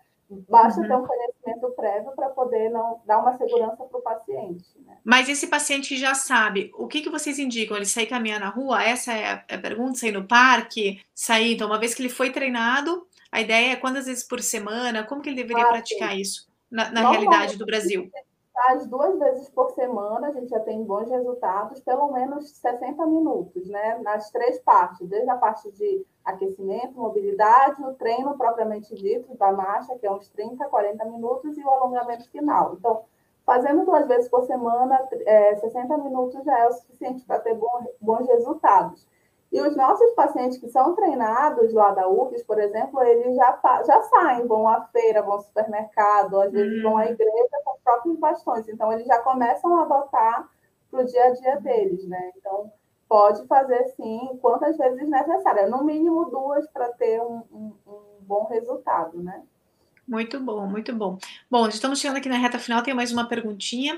Basta uhum. ter um conhecimento prévio para poder não dar uma segurança para o paciente. Né? Mas esse paciente já sabe, o que, que vocês indicam? Ele sair caminhar na rua? Essa é a, é a pergunta, sair no parque, sair. Então, uma vez que ele foi treinado, a ideia é quantas vezes por semana, como que ele deveria ah, praticar sim. isso na, na realidade do Brasil? Faz duas vezes por semana, a gente já tem bons resultados, pelo menos 60 minutos, né? Nas três partes, desde a parte de aquecimento, mobilidade, o treino propriamente dito da marcha, que é uns 30, 40 minutos, e o alongamento final. Então, fazendo duas vezes por semana, é, 60 minutos já é o suficiente para ter bons resultados. E os nossos pacientes que são treinados lá da UFES, por exemplo, eles já, já saem, vão à feira, vão ao supermercado, às vezes vão à hum. igreja com os próprios bastões. Então, eles já começam a adotar para o dia a dia deles, né? Então, pode fazer sim, quantas vezes necessário. No mínimo duas para ter um, um, um, bom resultado, né? Muito bom, muito bom. Bom, estamos chegando aqui na reta final, tem mais uma perguntinha.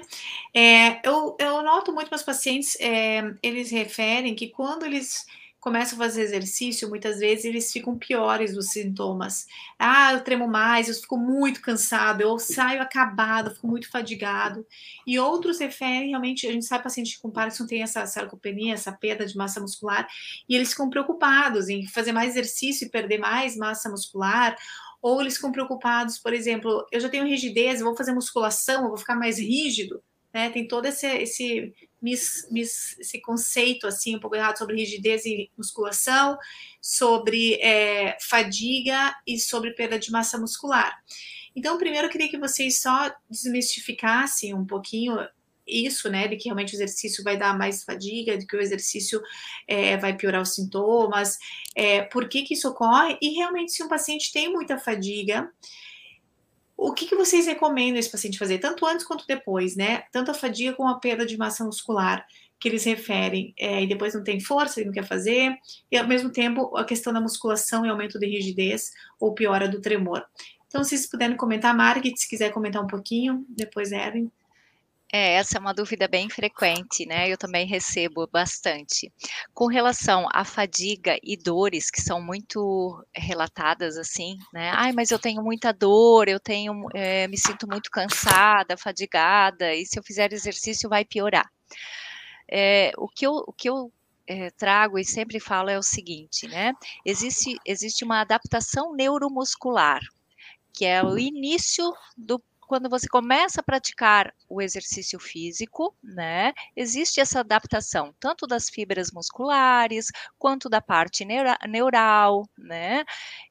É, eu, eu noto muito meus pacientes, é, eles referem que quando eles começam a fazer exercício, muitas vezes eles ficam piores os sintomas. Ah, eu tremo mais, eu fico muito cansado, eu saio acabado, fico muito fadigado. E outros referem, realmente, a gente sabe paciente com Parkinson tem essa sarcopenia, essa perda de massa muscular, e eles ficam preocupados em fazer mais exercício e perder mais massa muscular, ou eles ficam preocupados, por exemplo, eu já tenho rigidez, vou fazer musculação, vou ficar mais rígido, né? Tem todo esse, esse mis, mis, esse conceito assim um pouco errado sobre rigidez e musculação, sobre é, fadiga e sobre perda de massa muscular. Então, primeiro eu queria que vocês só desmistificassem um pouquinho isso, né, de que realmente o exercício vai dar mais fadiga, de que o exercício é, vai piorar os sintomas, é, por que, que isso ocorre, e realmente se um paciente tem muita fadiga, o que, que vocês recomendam esse paciente fazer, tanto antes quanto depois, né? Tanto a fadiga como a perda de massa muscular que eles referem, é, e depois não tem força, ele não quer fazer, e ao mesmo tempo a questão da musculação e aumento de rigidez ou piora do tremor. Então, se vocês puderem comentar, Margit, se quiser comentar um pouquinho, depois Erin. É, essa é uma dúvida bem frequente, né? Eu também recebo bastante. Com relação à fadiga e dores, que são muito relatadas assim, né? Ai, mas eu tenho muita dor, eu tenho, é, me sinto muito cansada, fadigada, e se eu fizer exercício vai piorar. É, o que eu, o que eu é, trago e sempre falo é o seguinte, né? Existe, existe uma adaptação neuromuscular, que é o início do quando você começa a praticar o exercício físico, né, existe essa adaptação, tanto das fibras musculares, quanto da parte neura, neural, né,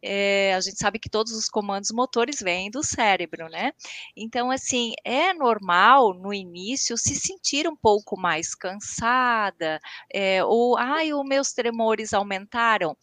é, a gente sabe que todos os comandos motores vêm do cérebro, né, então, assim, é normal no início se sentir um pouco mais cansada, é, ou, ai, os meus tremores aumentaram,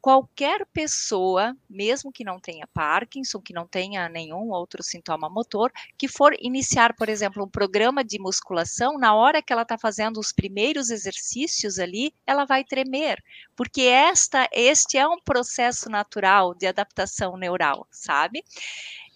qualquer pessoa, mesmo que não tenha Parkinson, que não tenha nenhum outro sintoma motor, que for iniciar, por exemplo, um programa de musculação, na hora que ela está fazendo os primeiros exercícios ali, ela vai tremer, porque esta, este é um processo natural de adaptação neural, sabe?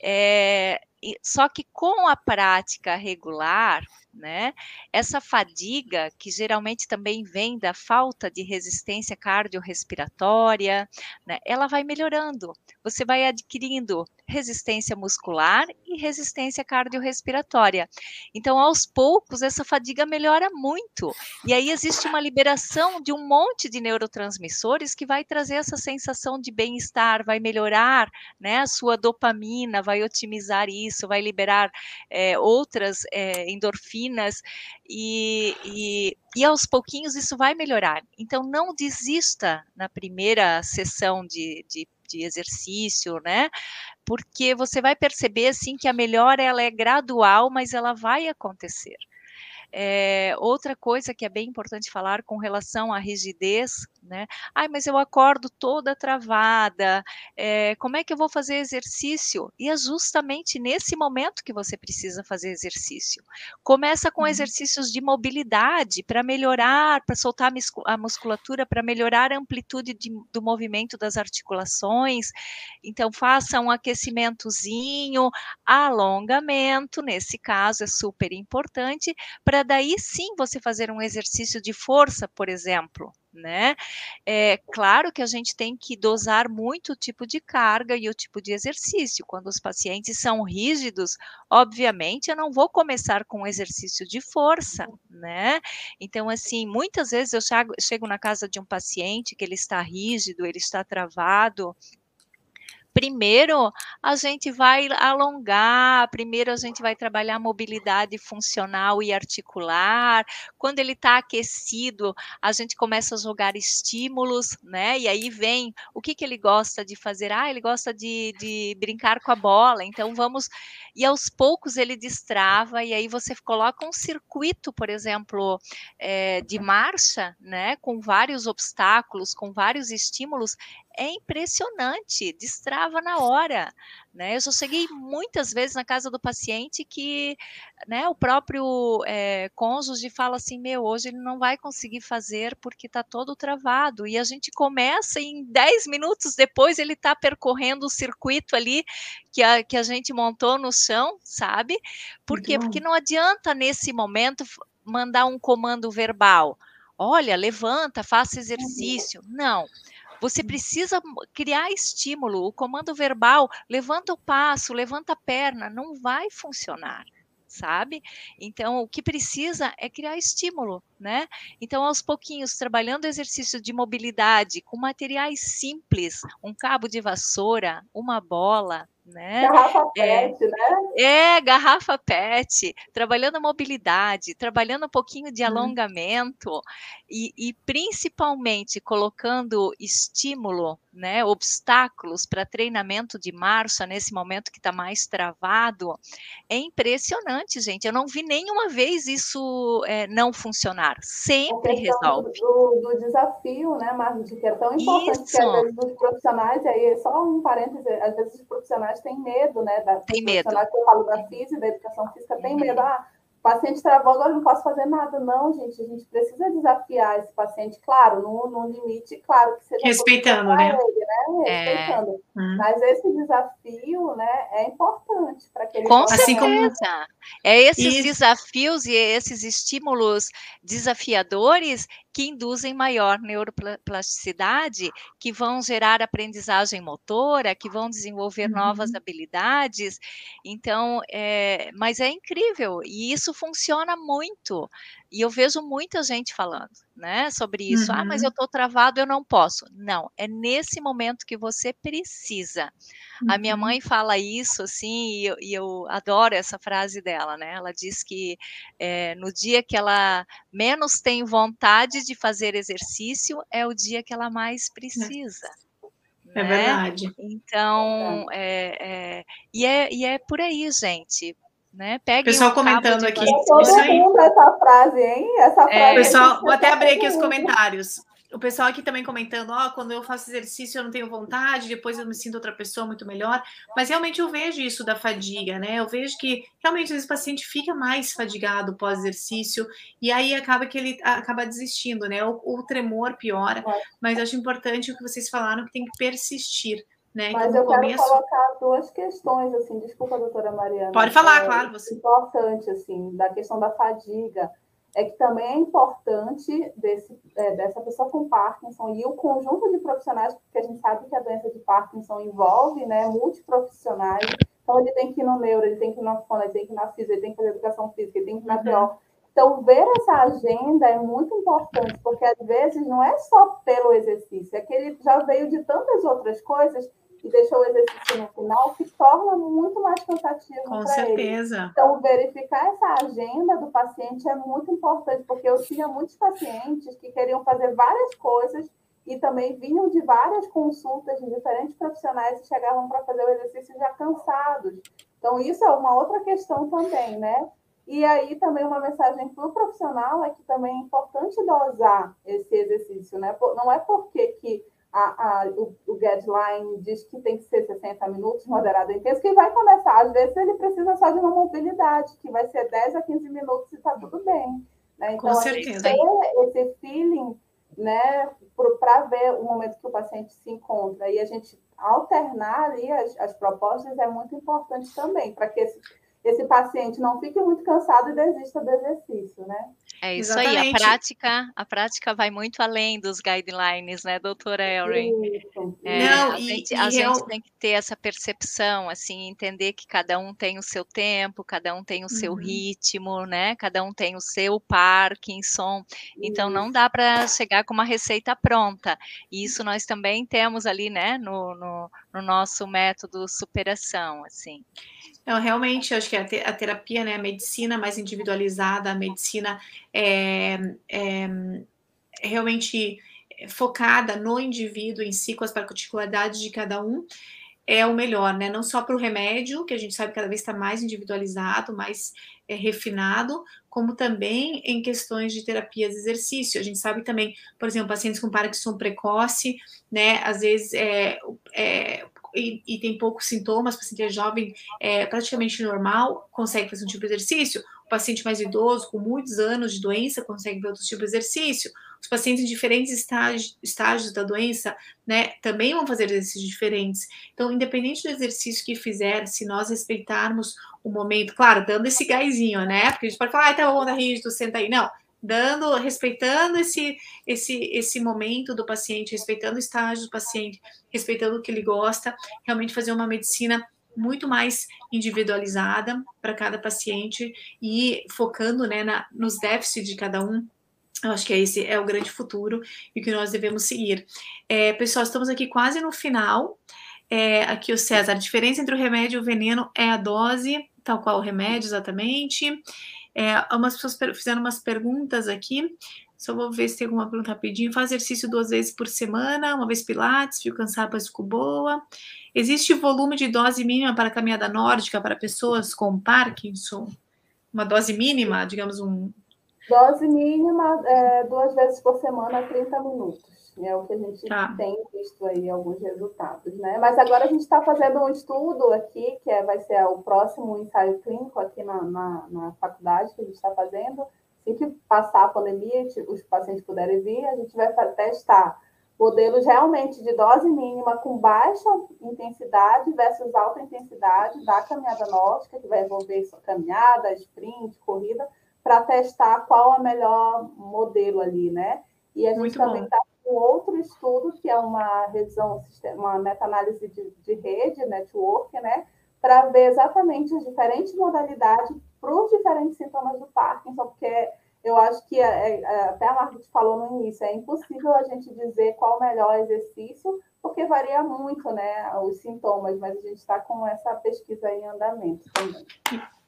É, só que com a prática regular, né? Essa fadiga, que geralmente também vem da falta de resistência cardiorrespiratória, né? ela vai melhorando. Você vai adquirindo resistência muscular e resistência cardiorrespiratória. Então, aos poucos, essa fadiga melhora muito. E aí existe uma liberação de um monte de neurotransmissores que vai trazer essa sensação de bem-estar, vai melhorar né, a sua dopamina, vai otimizar isso, vai liberar é, outras é, endorfinas e, e, e aos pouquinhos isso vai melhorar. Então, não desista na primeira sessão de, de de exercício, né? Porque você vai perceber assim que a melhora ela é gradual, mas ela vai acontecer. É, outra coisa que é bem importante falar com relação à rigidez, né? Ai, mas eu acordo toda travada, é, como é que eu vou fazer exercício? E é justamente nesse momento que você precisa fazer exercício. Começa com uhum. exercícios de mobilidade para melhorar, para soltar a musculatura, para melhorar a amplitude de, do movimento das articulações. Então, faça um aquecimentozinho, alongamento, nesse caso é super importante, para daí sim você fazer um exercício de força, por exemplo, né? É claro que a gente tem que dosar muito o tipo de carga e o tipo de exercício. Quando os pacientes são rígidos, obviamente eu não vou começar com um exercício de força, né? Então, assim, muitas vezes eu chego, chego na casa de um paciente que ele está rígido, ele está travado, primeiro a gente vai alongar, primeiro a gente vai trabalhar mobilidade funcional e articular. Quando ele está aquecido, a gente começa a jogar estímulos, né? E aí vem o que, que ele gosta de fazer. Ah, ele gosta de, de brincar com a bola, então vamos. E aos poucos ele destrava, e aí você coloca um circuito, por exemplo, é, de marcha, né? Com vários obstáculos, com vários estímulos é impressionante, destrava na hora, né? Eu já cheguei muitas vezes na casa do paciente que, né, o próprio é, cônjuge fala assim, meu, hoje ele não vai conseguir fazer porque está todo travado, e a gente começa e em 10 minutos depois ele está percorrendo o circuito ali que a, que a gente montou no chão, sabe? Por quê? Porque não adianta nesse momento mandar um comando verbal, olha, levanta, faça exercício, não, você precisa criar estímulo. O comando verbal, levanta o passo, levanta a perna, não vai funcionar sabe? Então, o que precisa é criar estímulo, né? Então, aos pouquinhos, trabalhando exercício de mobilidade com materiais simples, um cabo de vassoura, uma bola, né? Garrafa é, PET, né? É, garrafa PET, trabalhando a mobilidade, trabalhando um pouquinho de uhum. alongamento e, e, principalmente colocando estímulo, né, obstáculos para treinamento de marcha nesse momento que está mais travado, é impressionante, gente. Eu não vi nenhuma vez isso é, não funcionar. Sempre resolve. Do, do, desafio, né, Marcia, que é tão importante isso. que às vezes os profissionais, aí só um parêntese, às vezes os profissionais têm medo, né? Da, tem medo. Que eu falo da física, da educação física, tem medo. Ah, paciente travou, agora não posso fazer nada. Não, gente, a gente precisa desafiar esse paciente, claro, no, no limite, claro que seja. Respeitando, né? Ele, né? Respeitando. É. Hum. Mas esse desafio, né, é importante para que ele Com possa... certeza. Assim como... É esses e... desafios e esses estímulos desafiadores que induzem maior neuroplasticidade, que vão gerar aprendizagem motora, que vão desenvolver uhum. novas habilidades. Então, é, mas é incrível e isso funciona muito. E eu vejo muita gente falando, né, sobre isso. Uhum. Ah, mas eu estou travado, eu não posso. Não, é nesse momento que você precisa. Uhum. A minha uhum. mãe fala isso, assim, e eu, e eu, adoro essa frase dela, né? Ela diz que é, no dia que ela menos tem vontade de fazer exercício, é o dia que ela mais precisa. É né? verdade. Então, é, é, e, é, e é por aí, gente né? Peguem pessoal um comentando aqui. Todo isso aí. essa frase, hein? Essa é, frase. É, pessoal, vou até abrir aqui os comentários. O pessoal aqui também comentando, ó, oh, quando eu faço exercício eu não tenho vontade, depois eu me sinto outra pessoa muito melhor. Mas realmente eu vejo isso da fadiga, né? Eu vejo que realmente às vezes o paciente fica mais fadigado pós-exercício e aí acaba que ele acaba desistindo, né? O, o tremor piora. Mas acho importante o que vocês falaram que tem que persistir. Né? Mas então, eu quero colocar duas questões, assim, desculpa, doutora Mariana. Pode falar, é, claro. Você. Importante, assim, da questão da fadiga, é que também é importante desse, é, dessa pessoa com Parkinson e o conjunto de profissionais, porque a gente sabe que a doença de Parkinson envolve, né, multiprofissionais, então ele tem que ir no neuro, ele tem que ir na fono, ele tem que ir na física, ele tem que fazer educação física, ele tem que ir na uhum. PO. Então, ver essa agenda é muito importante, porque às vezes não é só pelo exercício, é que ele já veio de tantas outras coisas e deixou o exercício no final, que torna muito mais cansativo Com certeza. Ele. Então, verificar essa agenda do paciente é muito importante, porque eu tinha muitos pacientes que queriam fazer várias coisas e também vinham de várias consultas de diferentes profissionais e chegavam para fazer o exercício já cansados. Então, isso é uma outra questão também, né? E aí também uma mensagem para o profissional é que também é importante dosar esse exercício, né? Não é porque que a, a, o, o guideline diz que tem que ser 60 minutos, moderado intenso, que vai começar. Às vezes ele precisa só de uma mobilidade, que vai ser 10 a 15 minutos e está tudo bem. Né? Então, Com certeza. ter esse feeling né, para ver o momento que o paciente se encontra e a gente alternar ali as, as propostas é muito importante também, para que esse esse paciente não fique muito cansado e desista do exercício, né? É isso Exatamente. aí, a prática, a prática vai muito além dos guidelines, né, doutora Erin? É, não, a, e, gente, e a eu... gente tem que ter essa percepção, assim, entender que cada um tem o seu tempo, cada um tem o seu uhum. ritmo, né? Cada um tem o seu Parkinson. Então não dá para chegar com uma receita pronta. E isso nós também temos ali, né, no, no, no nosso método superação, assim. Realmente, acho que a, terapia, né, a medicina mais individualizada, a medicina é, é, realmente focada no indivíduo em si, com as particularidades de cada um, é o melhor, né? Não só para o remédio, que a gente sabe que cada vez está mais individualizado, mais é, refinado, como também em questões de terapias de exercício. A gente sabe também, por exemplo, pacientes com Parkinson precoce, né? Às vezes é, é e, e tem poucos sintomas, o paciente é jovem, é praticamente normal, consegue fazer um tipo de exercício. O paciente mais idoso, com muitos anos de doença, consegue ver outro tipo de exercício. Os pacientes em diferentes estágios, da doença, né, também vão fazer exercícios diferentes. Então, independente do exercício que fizer, se nós respeitarmos o momento, claro, dando esse gásinho, né? Porque a gente pode falar, ah, tá bom, tá rígido, senta aí. Não, dando, respeitando esse, esse, esse momento do paciente, respeitando o estágio do paciente, respeitando o que ele gosta, realmente fazer uma medicina muito mais individualizada para cada paciente e focando né, na, nos déficits de cada um. Eu acho que esse é o grande futuro e que nós devemos seguir. É, pessoal, estamos aqui quase no final. É, aqui o César, a diferença entre o remédio e o veneno é a dose, tal qual o remédio, exatamente. É, umas pessoas fizeram umas perguntas aqui. Só vou ver se tem alguma pergunta rapidinho. Faz exercício duas vezes por semana, uma vez pilates, fio cansado, mas ficou boa. Existe volume de dose mínima para caminhada nórdica para pessoas com Parkinson? Uma dose mínima, digamos um. Dose mínima é, duas vezes por semana, 30 minutos. É o que a gente tá. tem visto aí alguns resultados, né? Mas agora a gente está fazendo um estudo aqui, que é, vai ser o próximo ensaio clínico aqui na, na, na faculdade que a gente está fazendo. Assim que passar a pandemia, os pacientes puderem vir, a gente vai testar modelos realmente de dose mínima com baixa intensidade versus alta intensidade da caminhada nórdica, que vai envolver caminhada, sprint, corrida, para testar qual é o melhor modelo ali, né? E a gente Muito também está com outro estudo, que é uma revisão, uma meta-análise de, de rede, network, né? Para ver exatamente as diferentes modalidades para os diferentes sintomas do Parkinson, porque eu acho que é, é, até a Margit falou no início, é impossível a gente dizer qual o melhor exercício, porque varia muito, né, os sintomas, mas a gente está com essa pesquisa em andamento também.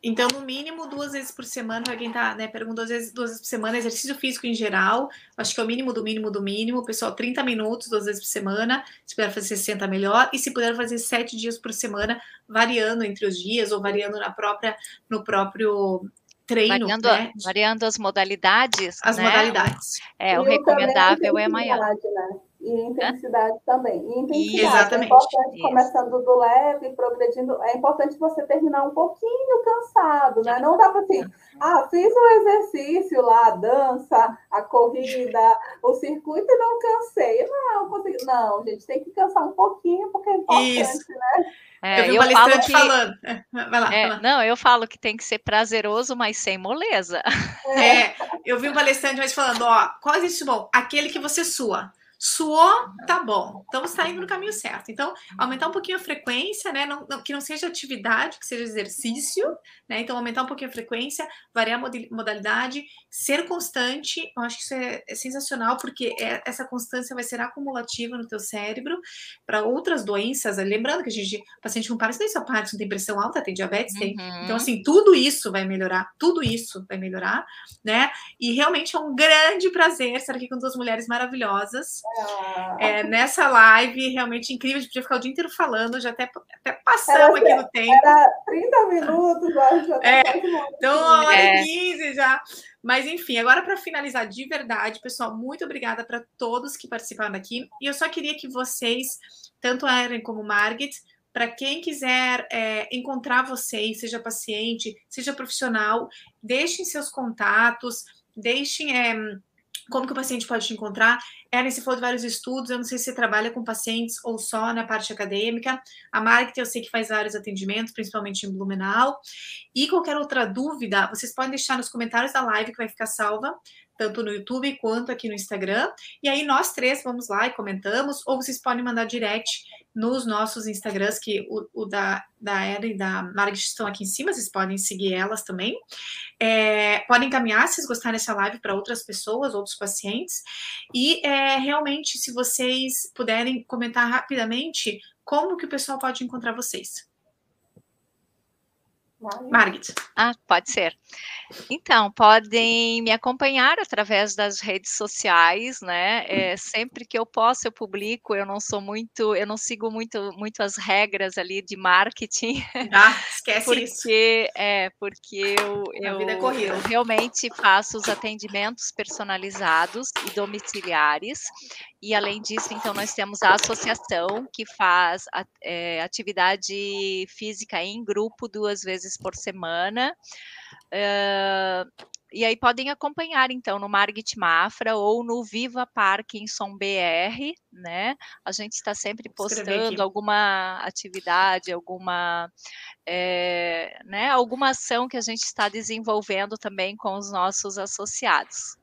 Então, no mínimo, duas vezes por semana, para quem está, né, pergunta duas vezes, duas vezes por semana, exercício físico em geral, acho que é o mínimo do mínimo do mínimo, pessoal, 30 minutos, duas vezes por semana, se puder fazer 60, melhor, e se puder fazer sete dias por semana, variando entre os dias, ou variando na própria, no próprio treino, variando, né? variando as modalidades. As né? modalidades. É, o recomendável é maior. Né? E intensidade também. E intensidade. Exatamente. É importante, Isso. começando do leve, progredindo. É importante você terminar um pouquinho cansado, né? Não dá para assim, ah, fiz o exercício lá, a dança, a corrida, o circuito e não cansei. Não, consegui. Não, gente, tem que cansar um pouquinho, porque é importante, Isso. né? É, eu vi um palestrante que, falando. Vai lá, é, vai lá, Não, eu falo que tem que ser prazeroso, mas sem moleza. É, eu vi um palestrante mais falando, ó, qual existe bom? Aquele que você sua. Suou, tá bom. Então está indo no caminho certo. Então, aumentar um pouquinho a frequência, né? Não, não, que não seja atividade, que seja exercício, né? Então, aumentar um pouquinho a frequência, variar a modalidade, ser constante. Eu acho que isso é, é sensacional, porque é, essa constância vai ser acumulativa no teu cérebro para outras doenças. Lembrando que a gente, paciente com Parkinson tem só Parkinson, tem pressão alta, tem diabetes, uhum. tem. Então, assim, tudo isso vai melhorar, tudo isso vai melhorar, né? E realmente é um grande prazer estar aqui com duas mulheres maravilhosas. É, nessa live, realmente incrível, a gente podia ficar o dia inteiro falando, já até, até passamos aqui no tempo. Era 30 minutos, já tá é, Então, uma hora e 15 já. Mas, enfim, agora para finalizar de verdade, pessoal, muito obrigada para todos que participaram aqui. E eu só queria que vocês, tanto a Erin como Margit, para quem quiser é, encontrar vocês, seja paciente, seja profissional, deixem seus contatos, deixem. É, como que o paciente pode te encontrar? Ellen, você falou de vários estudos, eu não sei se você trabalha com pacientes ou só na parte acadêmica. A Market, eu sei que faz vários atendimentos, principalmente em Blumenau. E qualquer outra dúvida, vocês podem deixar nos comentários da live que vai ficar salva, tanto no YouTube quanto aqui no Instagram. E aí nós três vamos lá e comentamos, ou vocês podem mandar direct nos nossos Instagrams, que o, o da, da Era e da Margit estão aqui em cima, vocês podem seguir elas também. É, podem encaminhar, se vocês gostarem dessa live, para outras pessoas, outros pacientes. E é, realmente, se vocês puderem comentar rapidamente, como que o pessoal pode encontrar vocês? Margit. Ah, pode ser. Então, podem me acompanhar através das redes sociais, né? É, sempre que eu posso, eu publico. Eu não sou muito, eu não sigo muito, muito as regras ali de marketing. Ah, esquece porque, isso. É, porque eu, eu, é eu realmente faço os atendimentos personalizados e domiciliares. E além disso, então, nós temos a associação que faz é, atividade física em grupo duas vezes por semana. E aí podem acompanhar, então, no Margit Mafra ou no Viva Parkinson BR, né? A gente está sempre postando alguma atividade, alguma, é, né, alguma ação que a gente está desenvolvendo também com os nossos associados.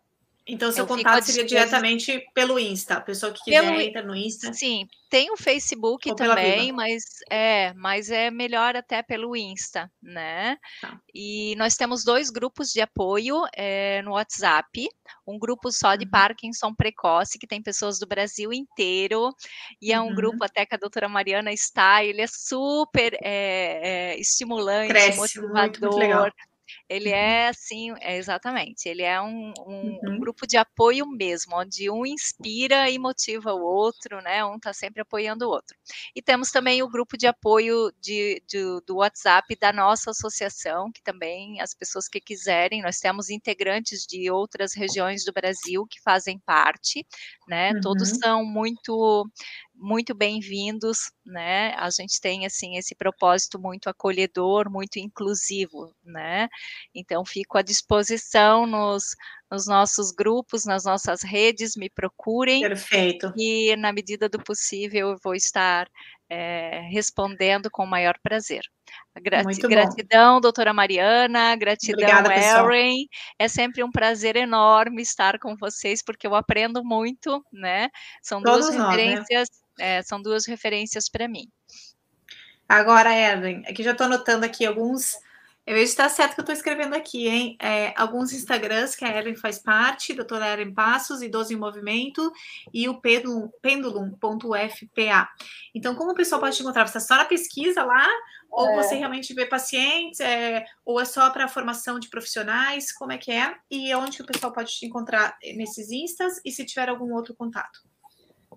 Então, seu eu contato seria diretamente pelo Insta. A pessoa que quiser pelo... entra no Insta. Sim, tem o Facebook também, mas é, mas é melhor até pelo Insta, né? Tá. E nós temos dois grupos de apoio é, no WhatsApp. Um grupo só de uhum. Parkinson precoce, que tem pessoas do Brasil inteiro, e é um uhum. grupo até que a doutora Mariana está, ele é super é, estimulante, Cresce, motivador. Muito, muito ele uhum. é assim, é, exatamente, ele é um, um, uhum. um, grupo de apoio mesmo, onde um inspira e motiva o outro, né? Um está sempre apoiando o outro. E temos também o grupo de apoio de, de, do WhatsApp da nossa associação, que também as pessoas que quiserem, nós temos integrantes de outras regiões do Brasil que fazem parte, né? Uhum. Todos são muito muito bem-vindos, né? A gente tem assim esse propósito muito acolhedor, muito inclusivo, né? Então fico à disposição nos, nos nossos grupos, nas nossas redes, me procurem. Perfeito. E na medida do possível eu vou estar é, respondendo com o maior prazer. Muito gratidão, bom. doutora Mariana, gratidão, Obrigada, Erin. É sempre um prazer enorme estar com vocês, porque eu aprendo muito, né? São Todos duas nós, né? É, são duas referências para mim. Agora, Erin, aqui já estou anotando aqui alguns eu vejo se está certo que eu estou escrevendo aqui, hein? É, alguns Instagrams que a Ellen faz parte, doutora Ellen Passos, Idoso em Movimento, e o pendulum.fpa. Então, como o pessoal pode te encontrar? Você está só na pesquisa lá? Ou é. você realmente vê pacientes? É, ou é só para formação de profissionais? Como é que é? E onde o pessoal pode te encontrar nesses Instas? E se tiver algum outro contato?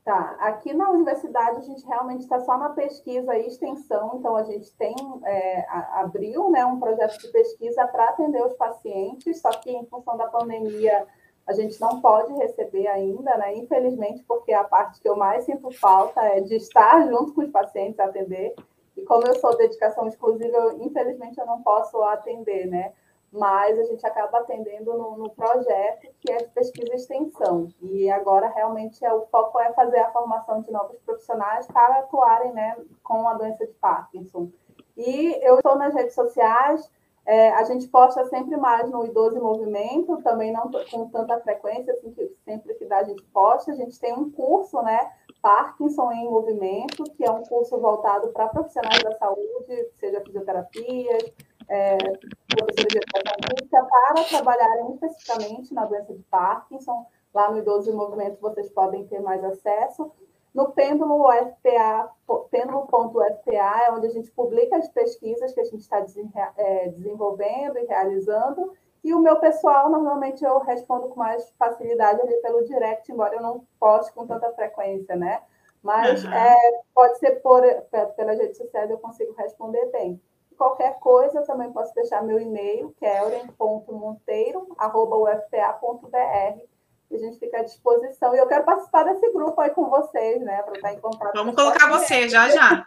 Tá, aqui na universidade a gente realmente está só na pesquisa e extensão, então a gente tem, é, abriu né, um projeto de pesquisa para atender os pacientes, só que em função da pandemia a gente não pode receber ainda, né? Infelizmente, porque a parte que eu mais sinto falta é de estar junto com os pacientes atender. E como eu sou dedicação exclusiva, eu, infelizmente eu não posso atender, né? Mas a gente acaba atendendo no, no, projeto que é de pesquisa e extensão. E agora realmente é, o foco é fazer a formação de novos profissionais para atuarem né, com a doença de Parkinson. E eu estou nas redes sociais, é, a gente posta sempre mais no Idoso em Movimento, também não com tanta frequência, assim, que sempre que dá a gente posta. A gente tem um curso, né, Parkinson em Movimento, que é um curso voltado para profissionais da saúde, seja fisioterapias, é, professores de educação física para trabalharem especificamente na doença de Parkinson. Lá no Idoso em Movimento vocês podem ter mais acesso. No Pêndulo UFPA, pêndulo.ufpa é onde a gente publica as pesquisas que a gente está é, desenvolvendo e realizando. E o meu pessoal, normalmente eu respondo com mais facilidade ali pelo direct, embora eu não poste com tanta frequência, né? Mas uhum. é, pode ser por, pelas redes sociais eu consigo responder bem. Qualquer coisa, eu também posso deixar meu e-mail, que é. E a gente fica à disposição. E eu quero participar desse grupo aí com vocês, né? Para estar em contato. Vamos colocar você já já.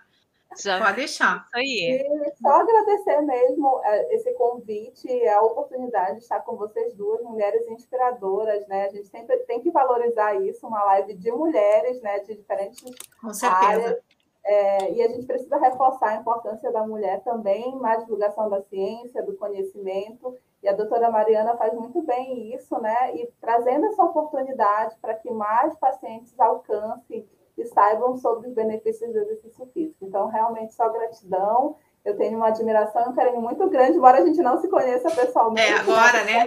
Já. Pode deixar. Isso aí. E só agradecer mesmo é, esse convite, a oportunidade de estar com vocês duas, mulheres inspiradoras, né? A gente sempre tem que valorizar isso, uma live de mulheres, né? De diferentes com certeza. áreas. É, e a gente precisa reforçar a importância da mulher também, mais divulgação da ciência, do conhecimento. E a doutora Mariana faz muito bem isso, né? E trazendo essa oportunidade para que mais pacientes alcancem e saibam sobre os benefícios do exercício físico. Então, realmente, só gratidão. Eu tenho uma admiração e um carinho muito grande, embora a gente não se conheça pessoalmente. É, agora, né?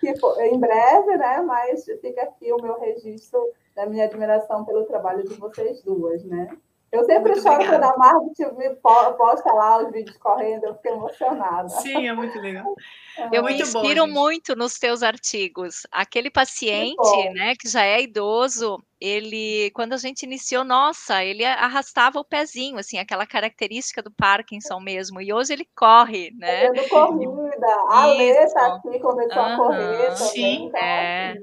Que, que, em breve, né? Mas fica aqui o meu registro da minha admiração pelo trabalho de vocês duas, né? Eu sempre muito choro quando a Margot me posta lá os vídeos correndo, eu fico emocionada. Sim, é muito legal. É eu muito me inspiro bom, muito nos teus artigos. Aquele paciente, né, que já é idoso, ele, quando a gente iniciou, nossa, ele arrastava o pezinho, assim, aquela característica do Parkinson mesmo, e hoje ele corre, né? Fazendo corrida, a Lê tá aqui, começou uhum. a correr também. Sim, então, é.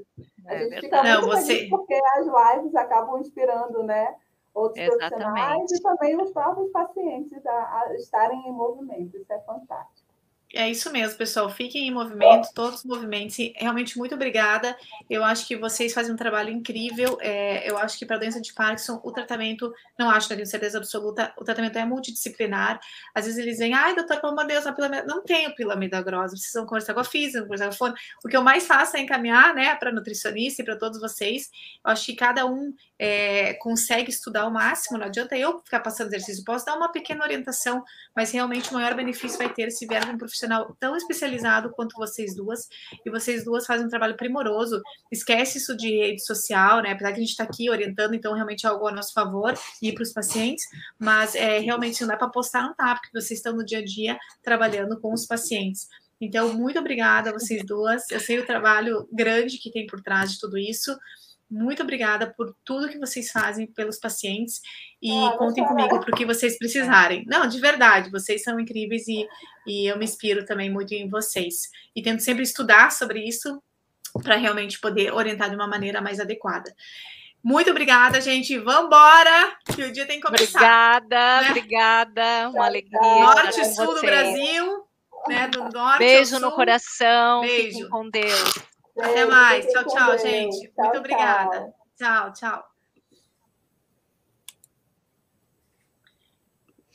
A gente é fica muito Não, você... porque as lives acabam inspirando, né? Outros Exatamente. profissionais e também os próprios pacientes a, a estarem em movimento. Isso é fantástico. É isso mesmo, pessoal. Fiquem em movimento, todos os movimentos. Realmente, muito obrigada. Eu acho que vocês fazem um trabalho incrível. É, eu acho que para a doença de Parkinson, o tratamento, não acho, não tenho certeza absoluta, o tratamento é multidisciplinar. Às vezes eles dizem, ai, doutor, pelo amor de Deus, pílula não tenho pílula milagrosa, precisam conversar com a física, conversar com a fone. O que eu mais faço é encaminhar né, para nutricionista e para todos vocês. Eu acho que cada um é, consegue estudar o máximo, não adianta eu ficar passando exercício, posso dar uma pequena orientação, mas realmente o maior benefício vai ter se vier um profissional tão especializado quanto vocês duas, e vocês duas fazem um trabalho primoroso, esquece isso de rede social, né, apesar que a gente está aqui orientando, então realmente é algo a nosso favor, e para os pacientes, mas é, realmente não dá para postar, não tá, porque vocês estão no dia a dia trabalhando com os pacientes. Então, muito obrigada a vocês duas. Eu sei o trabalho grande que tem por trás de tudo isso muito obrigada por tudo que vocês fazem pelos pacientes e contem comigo para o que vocês precisarem. Não, de verdade, vocês são incríveis e, e eu me inspiro também muito em vocês. E tento sempre estudar sobre isso para realmente poder orientar de uma maneira mais adequada. Muito obrigada, gente. Vambora, que o dia tem que começar. Obrigada, né? obrigada. Uma alegria. Norte e sul do Brasil, né? Do norte. Beijo no coração. Beijo. Fiquem com Deus. Até mais. Tchau, tchau, gente. Tchau, Muito tchau. obrigada. Tchau, tchau.